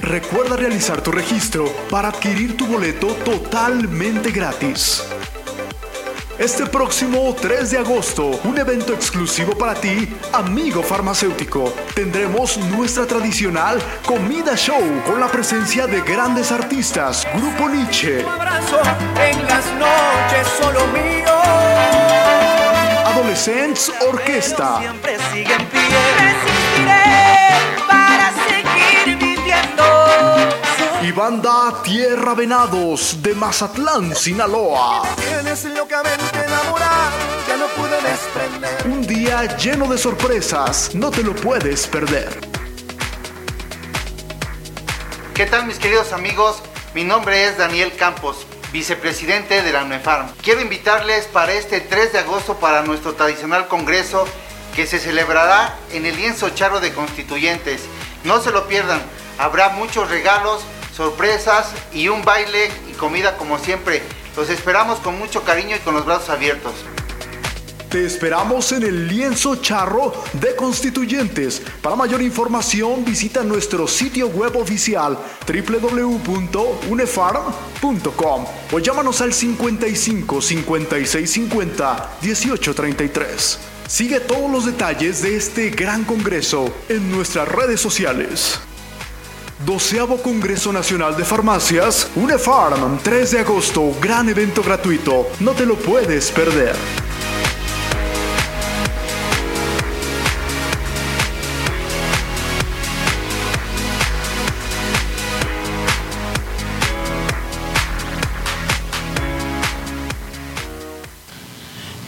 Recuerda realizar tu registro para adquirir tu boleto totalmente gratis. Este próximo 3 de agosto, un evento exclusivo para ti, amigo farmacéutico. Tendremos nuestra tradicional comida show con la presencia de grandes artistas, Grupo Nietzsche. abrazo en las noches solo mío. Adolescents Orquesta. Siempre sigue en pie. para seguir viviendo. Y banda Tierra Venados de Mazatlán, Sinaloa. Un día lleno de sorpresas, no te lo puedes perder. ¿Qué tal mis queridos amigos? Mi nombre es Daniel Campos, vicepresidente de la NUEFARM. Quiero invitarles para este 3 de agosto para nuestro tradicional congreso que se celebrará en el lienzo charro de constituyentes. No se lo pierdan, habrá muchos regalos, sorpresas y un baile y comida como siempre. Los esperamos con mucho cariño y con los brazos abiertos. Te esperamos en el lienzo charro de constituyentes. Para mayor información visita nuestro sitio web oficial www.unefarm.com o llámanos al 55 56 50 18 33. Sigue todos los detalles de este gran congreso en nuestras redes sociales. Doceavo Congreso Nacional de Farmacias, UNEFARM, 3 de agosto, gran evento gratuito, no te lo puedes perder.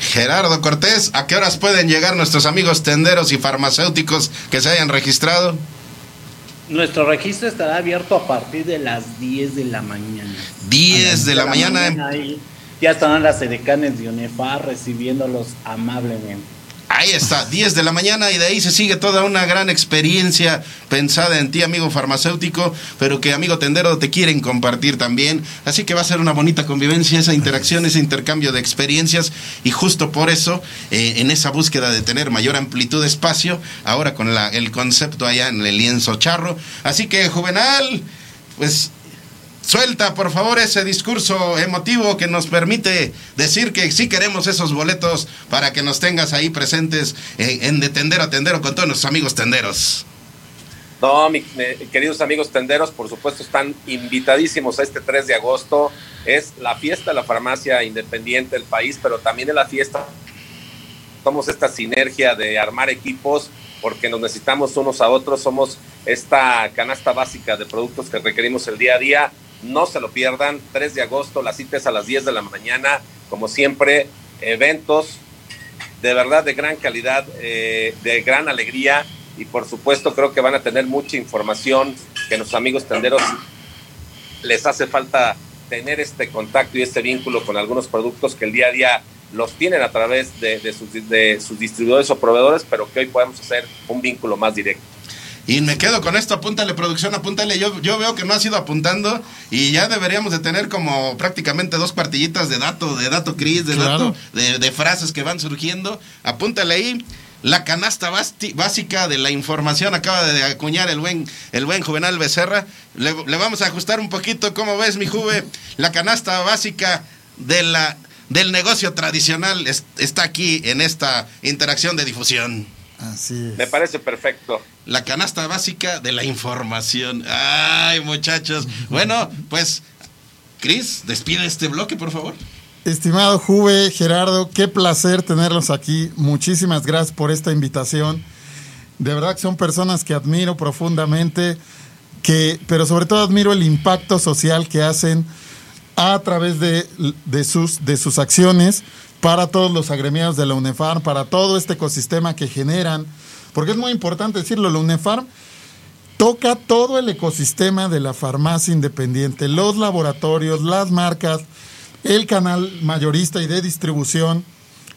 Gerardo Cortés, ¿a qué horas pueden llegar nuestros amigos tenderos y farmacéuticos que se hayan registrado? Nuestro registro estará abierto a partir de las 10 de la mañana. 10 de, la, mañana. ya estarán las edecanes de UNEFAR recibiéndolos amablemente. Ahí está, 10 de la mañana y de ahí se sigue toda una gran experiencia pensada en ti, amigo farmacéutico, pero que amigo tendero te quieren compartir también. Así que va a ser una bonita convivencia, esa interacción, ese intercambio de experiencias y justo por eso, eh, en esa búsqueda de tener mayor amplitud de espacio, ahora con el concepto allá en el lienzo charro. Así que, Juvenal, pues Suelta, por favor, ese discurso emotivo que nos permite decir que sí queremos esos boletos para que nos tengas ahí presentes en, de tendero a tendero con todos nuestros amigos tenderos. No, mi, queridos amigos tenderos, por supuesto están invitadísimos a este 3 de agosto. Es la fiesta de la farmacia independiente del país, pero también es la fiesta. Somos esta sinergia de armar equipos porque nos necesitamos unos a otros. Somos esta canasta básica de productos que requerimos el día a día. No se lo pierdan. 3 de agosto, la cita es a las 10 de la mañana. Como siempre, eventos de verdad de gran calidad, eh, de gran alegría y por supuesto creo que van a tener mucha información que nuestros amigos tenderos les hace falta tener este contacto y este vínculo con algunos productos que el día a día los tienen a través de, sus, de sus distribuidores o proveedores, pero que hoy podemos hacer un vínculo más directo. Y me quedo con esto, apúntale producción, apúntale. Yo, yo veo que no has ido apuntando y ya deberíamos de tener como prácticamente dos cuartillitas de dato, de dato Cris, de dato, de, de, frases que van surgiendo. Apúntale ahí. La canasta básica de la información acaba de acuñar el buen, el buen Juvenal Becerra. Le, vamos a ajustar un poquito, ¿cómo ves, mi Juve? La canasta básica de la, del negocio tradicional está aquí en esta interacción de difusión. Así es. Me parece perfecto. La canasta básica de la información. Ay, muchachos. Bueno, pues, Cris, despide este bloque, por favor. Estimado Juve, Gerardo, qué placer tenerlos aquí. Muchísimas gracias por esta invitación. De verdad que son personas que admiro profundamente, que, pero sobre todo admiro el impacto social que hacen a través de, de, sus, de sus acciones para todos los agremiados de la UNEFARM, para todo este ecosistema que generan. Porque es muy importante decirlo, la UNEFARM toca todo el ecosistema de la farmacia independiente, los laboratorios, las marcas, el canal mayorista y de distribución,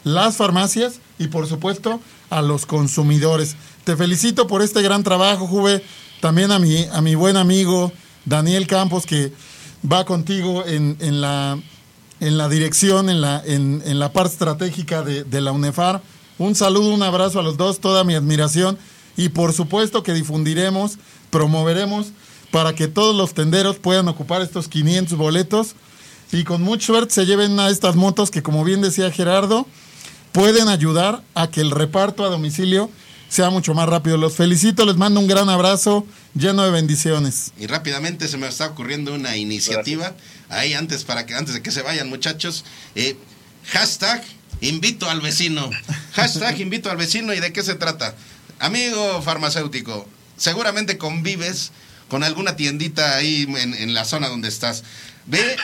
las farmacias y por supuesto a los consumidores. Te felicito por este gran trabajo, Juve. También a mi, a mi buen amigo Daniel Campos que va contigo en, la, en la dirección, en la, en, en la parte estratégica de, de la UNEFAR. Un saludo, un abrazo a los dos, toda mi admiración y por supuesto que difundiremos, promoveremos para que todos los tenderos puedan ocupar estos 500 boletos y con mucha suerte se lleven a estas motos que, como bien decía Gerardo, pueden ayudar a que el reparto a domicilio sea mucho más rápido. Los felicito, les mando un gran abrazo lleno de bendiciones. Y rápidamente se me está ocurriendo una iniciativa ahí antes para que antes de que se vayan muchachos. Eh, hashtag invito al vecino. Hashtag invito al vecino y de qué se trata. Amigo farmacéutico, seguramente convives con alguna tiendita ahí en, en la zona donde estás. Ve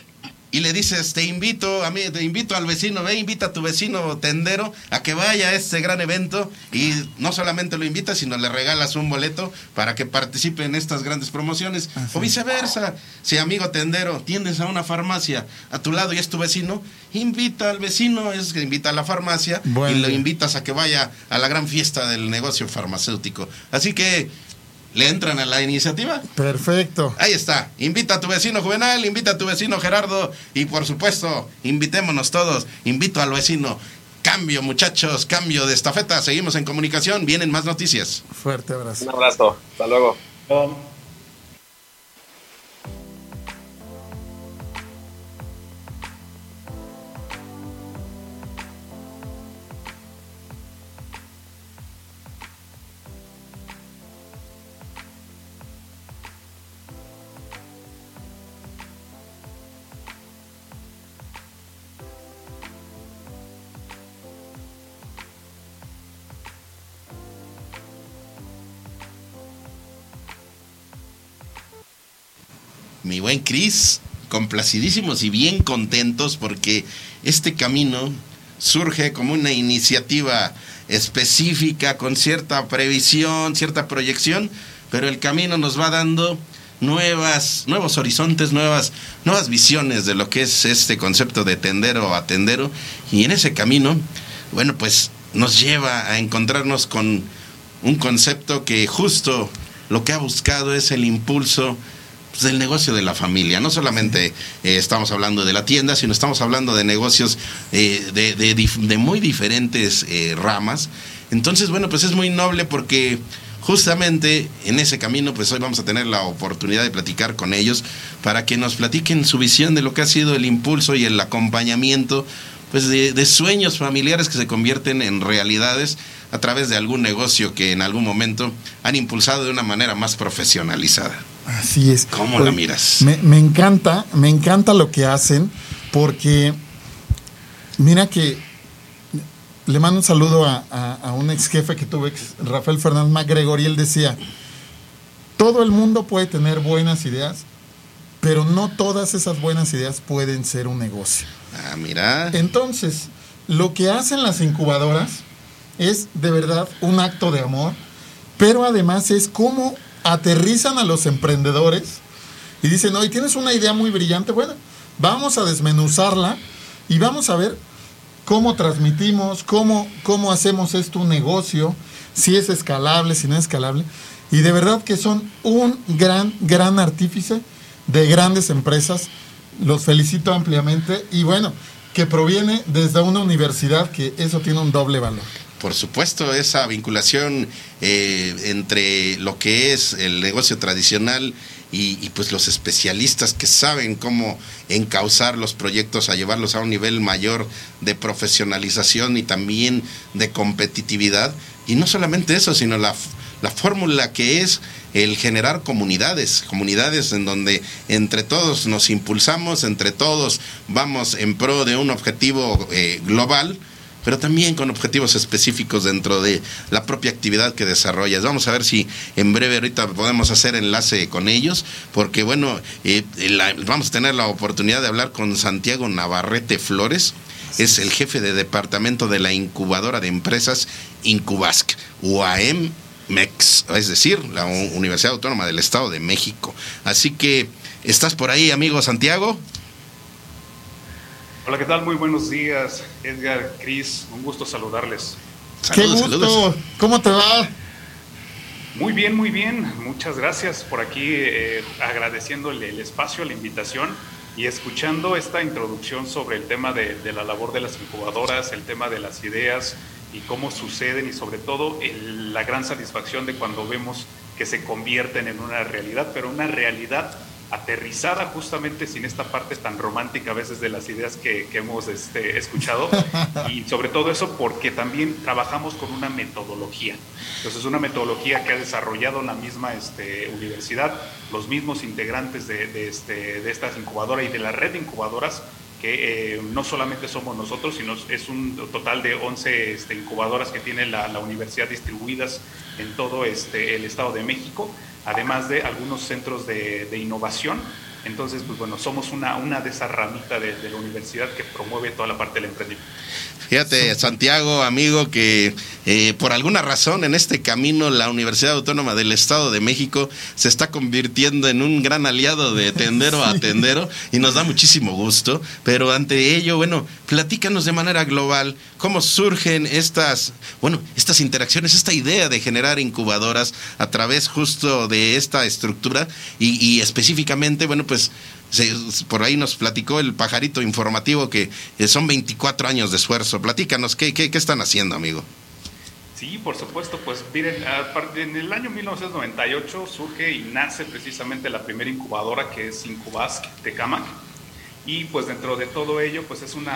y le dices, te invito, a mí, te invito al vecino, ve, invita a tu vecino tendero a que vaya a este gran evento y no solamente lo invitas, sino le regalas un boleto para que participe en estas grandes promociones. O viceversa, si amigo tendero tienes a una farmacia a tu lado y es tu vecino, invita al vecino, es que invita a la farmacia y lo invitas a que vaya a la gran fiesta del negocio farmacéutico. Así que ¿Le entran a la iniciativa? Perfecto. Ahí está. Invita a tu vecino Juvenal, invita a tu vecino Gerardo y por supuesto, invitémonos todos. Invito al vecino. Cambio, muchachos, cambio de estafeta. Seguimos en comunicación. Vienen más noticias. Fuerte abrazo. Un abrazo. Hasta luego. Mi buen Cris, complacidísimos y bien contentos porque este camino surge como una iniciativa específica con cierta previsión, cierta proyección, pero el camino nos va dando nuevas, nuevos horizontes, nuevas, nuevas visiones de lo que es este concepto de tendero a tendero. Y en ese camino, bueno, pues nos lleva a encontrarnos con un concepto que justo lo que ha buscado es el impulso pues, del negocio de la familia. No solamente eh, estamos hablando de la tienda, sino estamos hablando de negocios eh, de, de, muy diferentes eh, ramas. Entonces, bueno, pues es muy noble porque justamente en ese camino, pues hoy vamos a tener la oportunidad de platicar con ellos para que nos platiquen su visión de lo que ha sido el impulso y el acompañamiento pues de, sueños familiares que se convierten en realidades a través de algún negocio que en algún momento han impulsado de una manera más profesionalizada. Así es. ¿Cómo la miras? Me, encanta, me encanta lo que hacen porque mira que le mando un saludo a, un ex jefe que tuve, Rafael Fernández MacGregor, y él decía, todo el mundo puede tener buenas ideas, pero no todas esas buenas ideas pueden ser un negocio. Ah, mira. Entonces, lo que hacen las incubadoras es de verdad un acto de amor, pero además es cómo aterrizan a los emprendedores y dicen, oye, tienes una idea muy brillante, bueno, vamos a desmenuzarla y vamos a ver cómo transmitimos, cómo, cómo hacemos esto un negocio, si es escalable, si no es escalable. Y de verdad que son un gran, gran artífice de grandes empresas. Los felicito ampliamente y bueno, que proviene desde una universidad que eso tiene un doble valor. Por supuesto, esa vinculación eh, entre lo que es el negocio tradicional y, pues los especialistas que saben cómo encauzar los proyectos a llevarlos a un nivel mayor de profesionalización y también de competitividad. Y no solamente eso, sino la la fórmula que es el generar comunidades, comunidades en donde entre todos nos impulsamos, entre todos vamos en pro de un objetivo eh, global, pero también con objetivos específicos dentro de la propia actividad que desarrollas. Vamos a ver si en breve ahorita podemos hacer enlace con ellos, porque bueno, eh, vamos a tener la oportunidad de hablar con Santiago Navarrete Flores, es el jefe de departamento de la incubadora de empresas Incubask, UAM MEX, es decir, la Universidad Autónoma del Estado de México. Así que, ¿estás por ahí, amigo Santiago? Hola, ¿qué tal? Muy buenos días, Edgar, Cris, un gusto saludarles. Qué gusto, ¿cómo te va? Muy bien, muy bien, muchas gracias por aquí, eh, agradeciéndole el espacio, la invitación y escuchando esta introducción sobre el tema de, de la labor de las incubadoras, el tema de las ideas, y cómo suceden y sobre todo la gran satisfacción de cuando vemos que se convierten en una realidad, pero una realidad aterrizada justamente sin esta parte tan romántica a veces de las ideas que, hemos este, escuchado y sobre todo eso porque también trabajamos con una metodología. Entonces una metodología que ha desarrollado la misma este, universidad, los mismos integrantes de, de, este, de estas incubadoras y de la red de incubadoras que eh, no solamente somos nosotros, sino es un total de 11 este, incubadoras que tiene la, universidad distribuidas en todo este, el Estado de México, además de algunos centros de, innovación. Entonces, pues bueno, somos una, una de esas ramitas de, de la universidad que promueve toda la parte del emprendimiento. Fíjate, Santiago, amigo, que eh, por alguna razón en este camino la Universidad Autónoma del Estado de México se está convirtiendo en un gran aliado de tendero a tendero y nos da muchísimo gusto. Pero ante ello, bueno, platícanos de manera global cómo surgen estas, bueno, estas interacciones, esta idea de generar incubadoras a través justo de esta estructura y, y específicamente, bueno, pues por ahí nos platicó el pajarito informativo que eh, son 24 años de esfuerzo. Platícanos, ¿qué, qué, están haciendo, amigo? Sí, por supuesto, pues miren, en el año 1998 surge y nace precisamente la primera incubadora que es Incubask Tecamac. Y pues dentro de todo ello, pues es un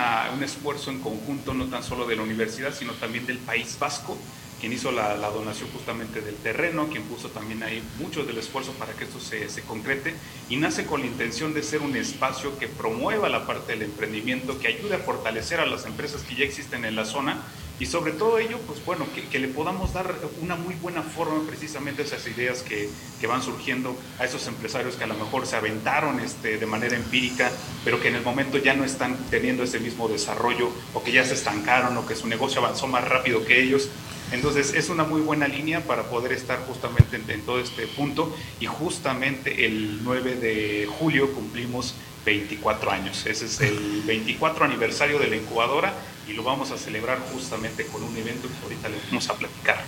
esfuerzo en conjunto, no tan solo de la universidad, sino también del País Vasco, quien hizo la, donación justamente del terreno, quien puso también ahí mucho del esfuerzo para que esto se, se, concrete y nace con la intención de ser un espacio que promueva la parte del emprendimiento, que ayude a fortalecer a las empresas que ya existen en la zona y sobre todo ello, pues bueno, que, le podamos dar una muy buena forma precisamente a esas ideas que, que, van surgiendo a esos empresarios que a lo mejor se aventaron este, de manera empírica, pero que en el momento ya no están teniendo ese mismo desarrollo o que ya se estancaron o que su negocio avanzó más rápido que ellos entonces es una muy buena línea para poder estar justamente en, todo este punto y justamente el 9 de julio cumplimos 24 años. Ese es el 24 aniversario de la incubadora y lo vamos a celebrar justamente con un evento que ahorita le vamos a platicar.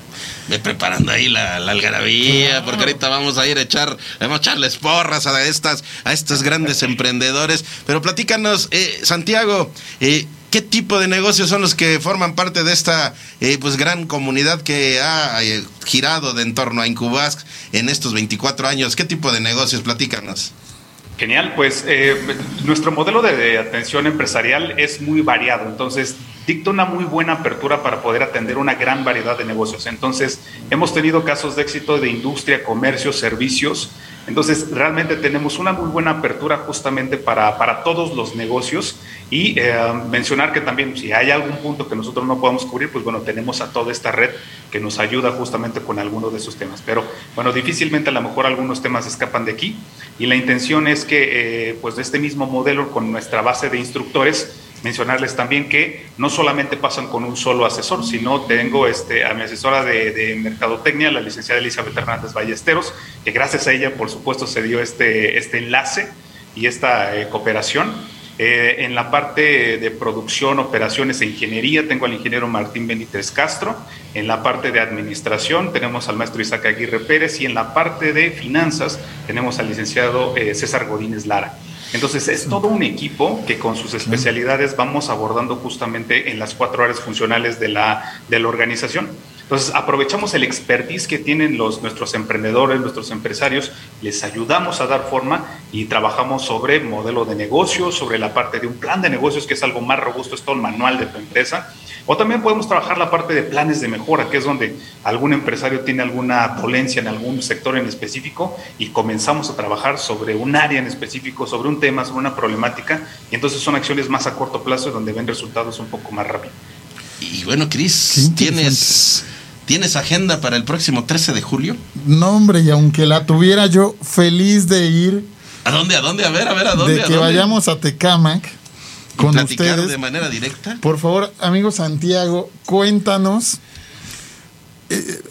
Ve preparando ahí la, algarabía, porque ahorita vamos a ir a echar, vamos a echarles porras a estas, a estos grandes emprendedores. Pero platícanos, eh, Santiago, eh, ¿Qué tipo de negocios son los que forman parte de esta eh, pues gran comunidad que ha eh, girado de en torno a Incubask en estos 24 años? ¿Qué tipo de negocios? Platícanos. Genial, pues eh, nuestro modelo de atención empresarial es muy variado, entonces dicta una muy buena apertura para poder atender una gran variedad de negocios. Entonces, hemos tenido casos de éxito de industria, comercio, servicios. Entonces, realmente tenemos una muy buena apertura justamente para, para todos los negocios y eh, mencionar que también si hay algún punto que nosotros no podamos cubrir, pues bueno, tenemos a toda esta red que nos ayuda justamente con algunos de esos temas. Pero bueno, difícilmente a lo mejor algunos temas escapan de aquí y la intención es que eh, pues de este mismo modelo con nuestra base de instructores, mencionarles también que no solamente pasan con un solo asesor, sino tengo este, a mi asesora de, mercadotecnia, la licenciada Elizabeth Hernández Ballesteros, que gracias a ella, por supuesto, se dio este, este enlace y esta eh, cooperación. Eh, en la parte de producción, operaciones e ingeniería tengo al ingeniero Martín Benítez Castro. En la parte de administración tenemos al maestro Isaac Aguirre Pérez y en la parte de finanzas tenemos al licenciado eh, César Godínez Lara. Entonces es todo un equipo que con sus especialidades vamos abordando justamente en las cuatro áreas funcionales de la, de la organización. Entonces aprovechamos el expertise que tienen los, nuestros emprendedores, nuestros empresarios, les ayudamos a dar forma y trabajamos sobre modelo de negocio, sobre la parte de un plan de negocios que es algo más robusto, es todo el manual de tu empresa. O también podemos trabajar la parte de planes de mejora, que es donde algún empresario tiene alguna dolencia en algún sector en específico y comenzamos a trabajar sobre un área en específico, sobre un tema, sobre una problemática, y entonces son acciones más a corto plazo donde ven resultados un poco más rápido. Y bueno, Cris, ¿tienes, ¿tienes agenda para el próximo 13 de julio? No, hombre, y aunque la tuviera yo feliz de ir. ¿A dónde? ¿A dónde? A ver, a ver, ¿a dónde? De que vayamos a Tecamac con ustedes. de manera directa? Por favor, amigo Santiago, cuéntanos. Eh,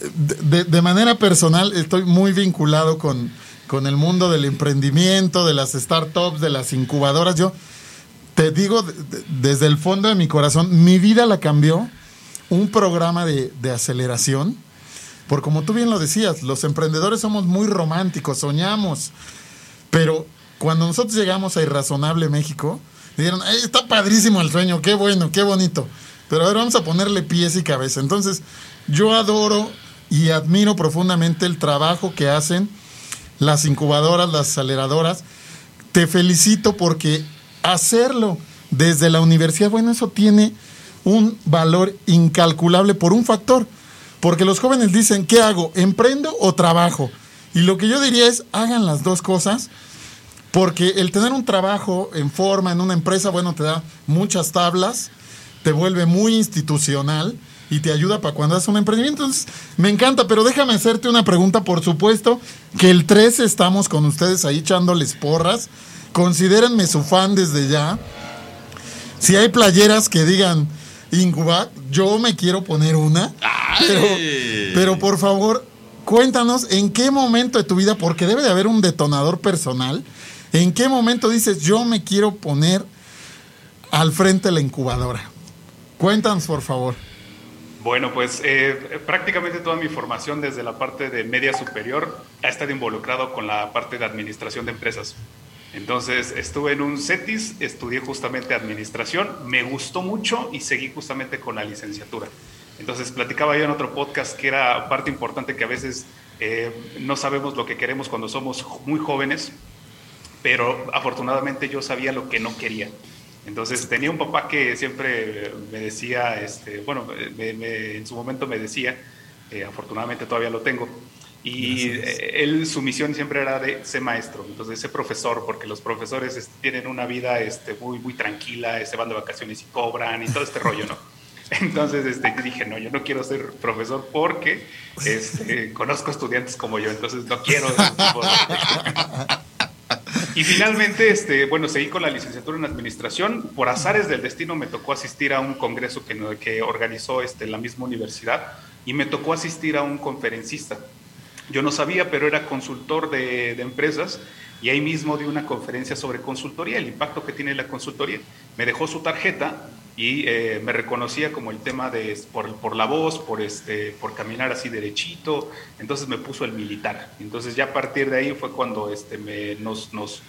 de, manera personal, estoy muy vinculado con, con el mundo del emprendimiento, de las startups, de las incubadoras. Yo te digo desde el fondo de mi corazón, mi vida la cambió un programa de, de aceleración. Por como tú bien lo decías, los emprendedores somos muy románticos, soñamos, pero cuando nosotros llegamos a Irrazonable México, Dijeron, está padrísimo el sueño, qué bueno, qué bonito. Pero a ver, vamos a ponerle pies y cabeza. Entonces, yo adoro y admiro profundamente el trabajo que hacen las incubadoras, las aceleradoras. Te felicito porque hacerlo desde la universidad, bueno, eso tiene un valor incalculable por un factor. Porque los jóvenes dicen, ¿qué hago? ¿Emprendo o trabajo? Y lo que yo diría es, hagan las dos cosas porque el tener un trabajo en forma en una empresa, bueno, te da muchas tablas, te vuelve muy institucional y te ayuda para cuando haces un emprendimiento. Entonces, me encanta, pero déjame hacerte una pregunta. Por supuesto que el 13 estamos con ustedes ahí echándoles porras. Considérenme su fan desde ya. Si hay playeras que digan Incubac, yo me quiero poner una. Pero, pero por favor, cuéntanos en qué momento de tu vida, porque debe de haber un detonador personal ¿En qué momento dices, yo me quiero poner al frente de la incubadora? Cuéntanos, por favor. Bueno, pues eh, prácticamente toda mi formación desde la parte de media superior ha estado involucrado con la parte de administración de empresas. Entonces estuve en un CETIS, estudié justamente administración, me gustó mucho y seguí justamente con la licenciatura. Entonces platicaba yo en otro podcast que era parte importante que a veces eh, no sabemos lo que queremos cuando somos muy jóvenes pero afortunadamente yo sabía lo que no quería. Entonces tenía un papá que siempre me decía, este, bueno, en su momento me decía, eh, afortunadamente todavía lo tengo, y él, su misión siempre era de ser maestro, entonces ser profesor, porque los profesores este, tienen una vida este, muy, muy tranquila, se van de vacaciones y cobran y todo este rollo, ¿no? Entonces este, dije, no, yo no quiero ser profesor porque este, conozco estudiantes como yo, entonces no quiero Y finalmente, este, bueno, seguí con la licenciatura en administración. Por azares del destino me tocó asistir a un congreso que, que organizó este, la misma universidad y me tocó asistir a un conferencista. Yo no sabía, pero era consultor de, de empresas y ahí mismo di una conferencia sobre consultoría, el impacto que tiene la consultoría. Me dejó su tarjeta y eh, me reconocía como el tema de por, por, la voz, por, este, por caminar así derechito, entonces me puso el militar. Entonces ya a partir de ahí fue cuando este, me, nos, nos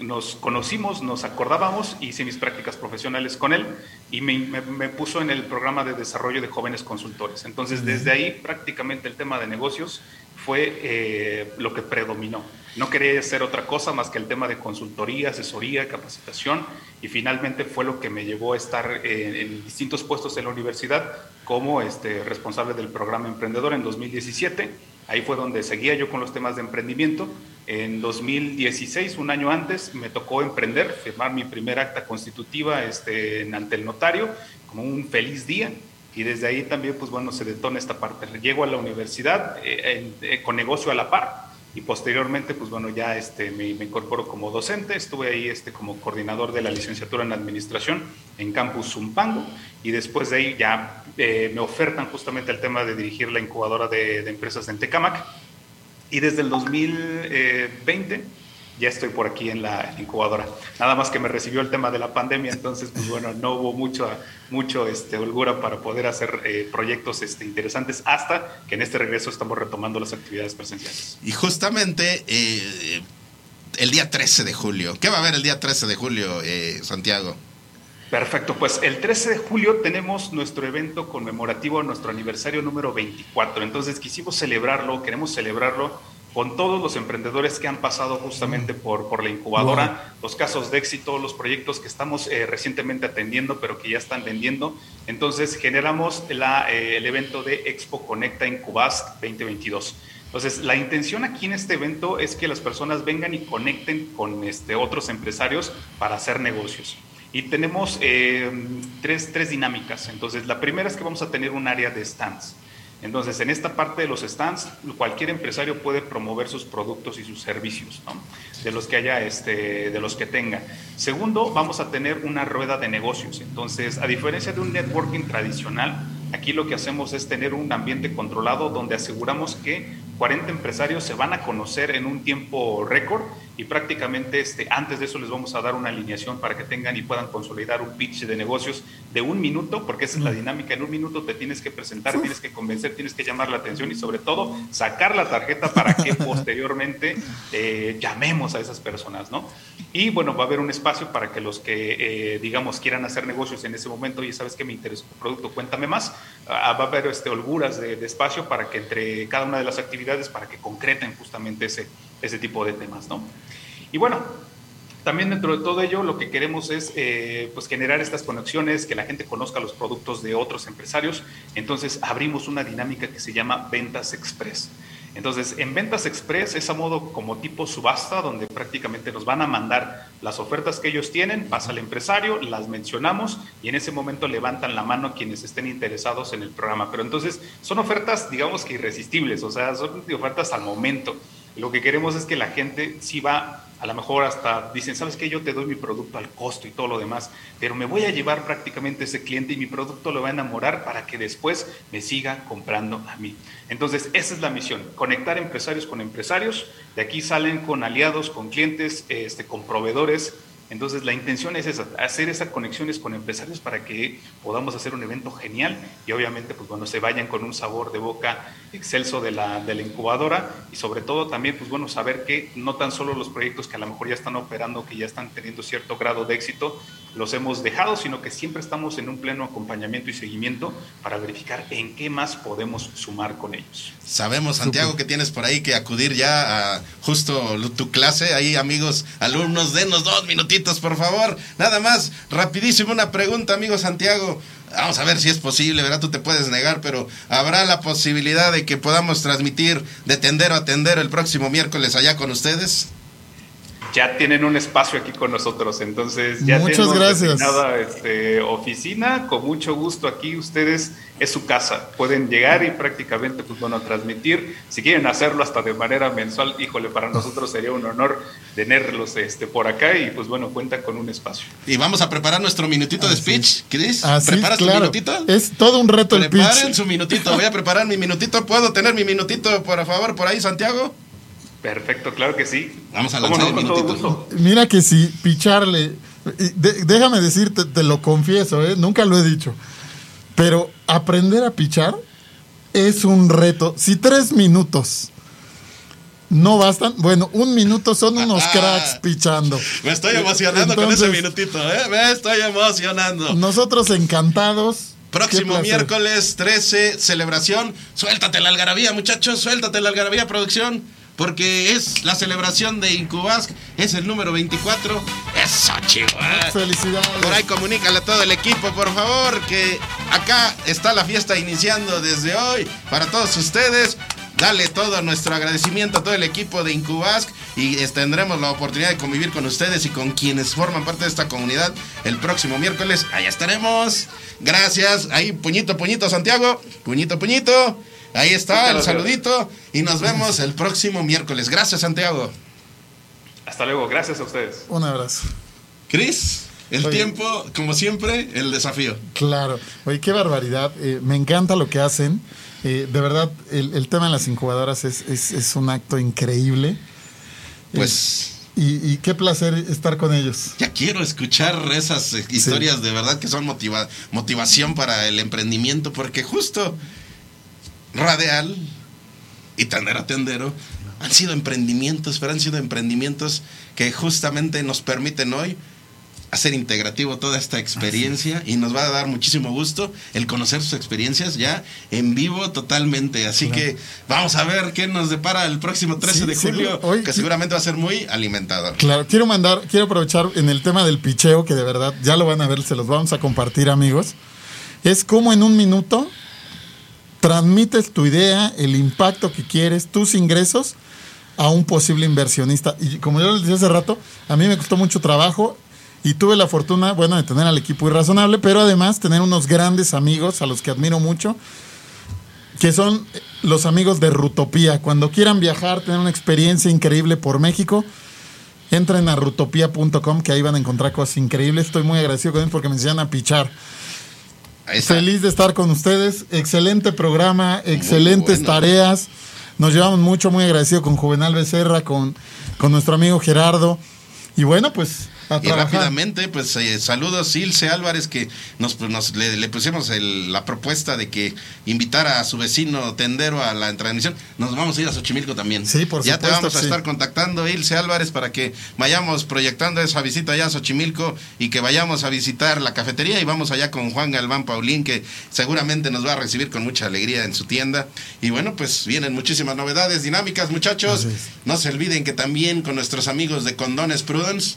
nos conocimos, nos acordábamos, hice mis prácticas profesionales con él y me, me, puso en el programa de desarrollo de jóvenes consultores. Entonces, desde ahí prácticamente el tema de negocios fue eh, lo que predominó. No quería hacer otra cosa más que el tema de consultoría, asesoría, capacitación y finalmente fue lo que me llevó a estar en, distintos puestos en la universidad como este, responsable del programa Emprendedor en 2017. Ahí fue donde seguía yo con los temas de emprendimiento. En 2016, un año antes, me tocó emprender, firmar mi primer acta constitutiva este, ante el notario, como un feliz día y desde ahí también, pues bueno, se detona esta parte. Llego a la universidad eh, eh, con negocio a la par y posteriormente, pues bueno, ya este, me, incorporo como docente. Estuve ahí este, como coordinador de la licenciatura en administración en Campus Zumpango y después de ahí ya eh, me ofertan justamente el tema de dirigir la incubadora de, de empresas en Tecamac. Y desde el 2020 ya estoy por aquí en la incubadora. Nada más que me recibió el tema de la pandemia, entonces, pues bueno, no hubo mucho, mucho este, holgura para poder hacer eh, proyectos este, interesantes hasta que en este regreso estamos retomando las actividades presenciales. Y justamente eh, el día 13 de julio, ¿qué va a haber el día 13 de julio, eh, Santiago? Perfecto, pues el 13 de julio tenemos nuestro evento conmemorativo, nuestro aniversario número 24. Entonces quisimos celebrarlo, queremos celebrarlo con todos los emprendedores que han pasado justamente por, por la incubadora, los casos de éxito, los proyectos que estamos eh, recientemente atendiendo, pero que ya están vendiendo. Entonces, generamos la, eh, el evento de Expo Conecta Incubas 2022. Entonces, la intención aquí en este evento es que las personas vengan y conecten con este, otros empresarios para hacer negocios. Y tenemos eh, tres, tres dinámicas. Entonces, la primera es que vamos a tener un área de stands. Entonces, en esta parte de los stands, cualquier empresario puede promover sus productos y sus servicios, ¿no? de los que haya, este, de los que tenga. Segundo, vamos a tener una rueda de negocios. Entonces, a diferencia de un networking tradicional, aquí lo que hacemos es tener un ambiente controlado donde aseguramos que 40 empresarios se van a conocer en un tiempo récord y prácticamente este, antes de eso les vamos a dar una alineación para que tengan y puedan consolidar un pitch de negocios de un minuto, porque esa es la mm. dinámica. En un minuto te tienes que presentar, tienes que convencer, tienes que llamar la atención y sobre todo sacar la tarjeta para que posteriormente eh, llamemos a esas personas, ¿no? Y bueno, va a haber un espacio para que los que, eh, digamos, quieran hacer negocios en ese momento, y sabes que me interesa tu producto, cuéntame más. Ah, va a haber este, holguras de, de espacio para que entre cada una de las actividades, para que concreten justamente ese, ese tipo de temas, ¿no? Y bueno, también dentro de todo ello lo que queremos es eh, pues generar estas conexiones, que la gente conozca los productos de otros empresarios. Entonces abrimos una dinámica que se llama Ventas Express. Entonces, en Ventas Express es a modo como tipo subasta, donde prácticamente nos van a mandar las ofertas que ellos tienen, pasa al empresario, las mencionamos y en ese momento levantan la mano quienes estén interesados en el programa. Pero entonces son ofertas, digamos que irresistibles, o sea, son ofertas al momento. Lo que queremos es que la gente sí va, a lo mejor hasta dicen, ¿sabes qué? Yo te doy mi producto al costo y todo lo demás, pero me voy a llevar prácticamente ese cliente y mi producto lo va a enamorar para que después me siga comprando a mí. Entonces, esa es la misión, conectar empresarios con empresarios. De aquí salen con aliados, con clientes, este, con proveedores entonces la intención es esa, hacer esas conexiones con empresarios para que podamos hacer un evento genial y obviamente pues bueno, se vayan con un sabor de boca excelso de la, de la incubadora y sobre todo también pues bueno, saber que no tan solo los proyectos que a lo mejor ya están operando, que ya están teniendo cierto grado de éxito, los hemos dejado, sino que siempre estamos en un pleno acompañamiento y seguimiento para verificar en qué más podemos sumar con ellos. Sabemos, Santiago, que tienes por ahí que acudir ya a justo tu clase. Ahí, amigos, alumnos, denos dos minutitos, por favor. Nada más, rapidísimo una pregunta, amigo Santiago. Vamos a ver si es posible, ¿verdad? Tú te puedes negar, pero ¿habrá la posibilidad de que podamos transmitir de tendero a tendero el próximo miércoles allá con ustedes? Ya tienen un espacio aquí con nosotros. Entonces, ya Muchas gracias. Este, oficina, con mucho gusto aquí ustedes es su casa. Pueden llegar y prácticamente, pues bueno, transmitir. Si quieren hacerlo hasta de manera mensual, híjole, para nosotros sería un honor tenerlos este, por acá y pues bueno, cuenta con un espacio. Y vamos a preparar nuestro minutito de speech, Chris. ¿Preparas tu minutito? Es todo un reto el pitch. Preparen su minutito. Voy a preparar mi minutito. ¿Puedo tener mi minutito, por favor, por ahí, Santiago? Perfecto, claro que sí. Vamos a lanzar no, Mira que sí, picharle. déjame decirte, te lo confieso, ¿eh? nunca lo he dicho. Pero aprender a pichar es un reto. Si tres minutos no bastan. Bueno, un minuto son unos Ah. cracks pichando. Me estoy emocionando con ese minutito, ¿eh? Me estoy emocionando. Nosotros encantados. Próximo miércoles 13, celebración. Suéltate la algarabía, muchachos, suéltate la algarabía, producción. Porque es la celebración de Incubasc, es el número 24. Eso, Chihuahua. Felicidades. Por ahí comunícale a todo el equipo, por favor, que acá está la fiesta iniciando desde hoy para todos ustedes. Dale todo nuestro agradecimiento a todo el equipo de Incubasc y eh, tendremos la oportunidad de convivir con ustedes y con quienes forman parte de esta comunidad el próximo miércoles. Allá estaremos. Gracias. Ahí, puñito, puñito, Santiago. Puñito, puñito. Ahí está el saludito y nos vemos el próximo miércoles. Gracias, Santiago. Hasta luego, gracias a ustedes. Un abrazo. Cris, el Oye. tiempo, como siempre, el desafío. Claro. Oye, qué barbaridad. Eh, me encanta lo que hacen. Eh, de verdad, el, el tema de las incubadoras es, es- es un acto increíble. Pues Y, y qué placer estar con ellos. ya quiero escuchar esas eh, historias de verdad que son motiva- motivación para el emprendimiento, porque justo Radial y Tandera Tendero han sido emprendimientos, pero han sido emprendimientos que justamente nos permiten hoy hacer integrativo toda esta experiencia y nos va a dar muchísimo gusto el conocer sus experiencias ya en vivo totalmente. Así Claro. que vamos a ver qué nos depara el próximo 13 Sí, de julio, Hoy- que seguramente va a ser muy alimentador. Claro, quiero mandar, quiero aprovechar en el tema del picheo, que de verdad ya lo van a ver, se los vamos a compartir, amigos. Es como en un minuto transmites tu idea, el impacto que quieres, tus ingresos a un posible inversionista. Y como yo les decía hace rato, a mí me costó mucho trabajo y tuve la fortuna, bueno, de tener al equipo irrazonable, pero además tener unos grandes amigos a los que admiro mucho, que son los amigos de Rutopía. Cuando quieran viajar, tener una experiencia increíble por México, entren a rutopía.com, que ahí van a encontrar cosas increíbles. Estoy muy agradecido con ellos porque me enseñan a pichar. Feliz de estar con ustedes. Excelente programa, excelentes bueno. tareas. Nos llevamos mucho, muy agradecido con Juvenal Becerra, con, con nuestro amigo Gerardo. Y bueno, pues Y rápidamente, pues eh, saludos Ilse Álvarez, que nos, pues, nos- le, le pusimos el- la propuesta de que invitara a su vecino tendero a la transmisión. Nos vamos a ir a Xochimilco también. Sí, por Ya te supuesto vamos a que sí. estar contactando, Ilse Álvarez, para que vayamos proyectando esa visita allá a Xochimilco y que vayamos a visitar la cafetería y vamos allá con Juan Galván Paulín, que seguramente nos va a recibir con mucha alegría en su tienda. Y bueno, pues vienen muchísimas novedades, dinámicas, muchachos. No se olviden que también con nuestros amigos de Condones Prudence, Pru-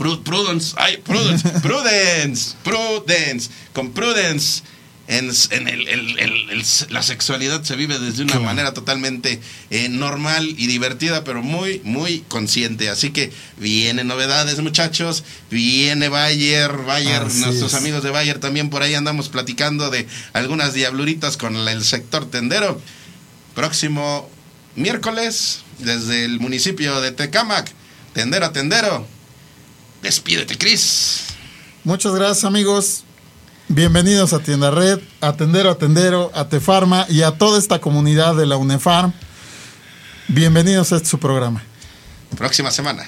Prudence, ay, Prudence, Prudence, Prudence, con Prudence. En, en el- el- el- el- la sexualidad se vive desde una Claro. manera totalmente eh, normal y divertida, pero muy, muy consciente. Así que vienen novedades, muchachos. Viene Bayer, Bayer, Así nuestros es. amigos de Bayer también por ahí andamos platicando de algunas diabluritas con el sector tendero. Próximo miércoles, desde el municipio de Tecámac, tendero a tendero. Despídete, Cris. Muchas gracias, amigos. Bienvenidos a Tienda Red, a Tendero a Tendero, a Tefarma y a toda esta comunidad de la UNEFARM. Bienvenidos a este su programa. Próxima semana.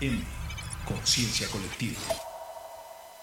FM. Conciencia colectiva.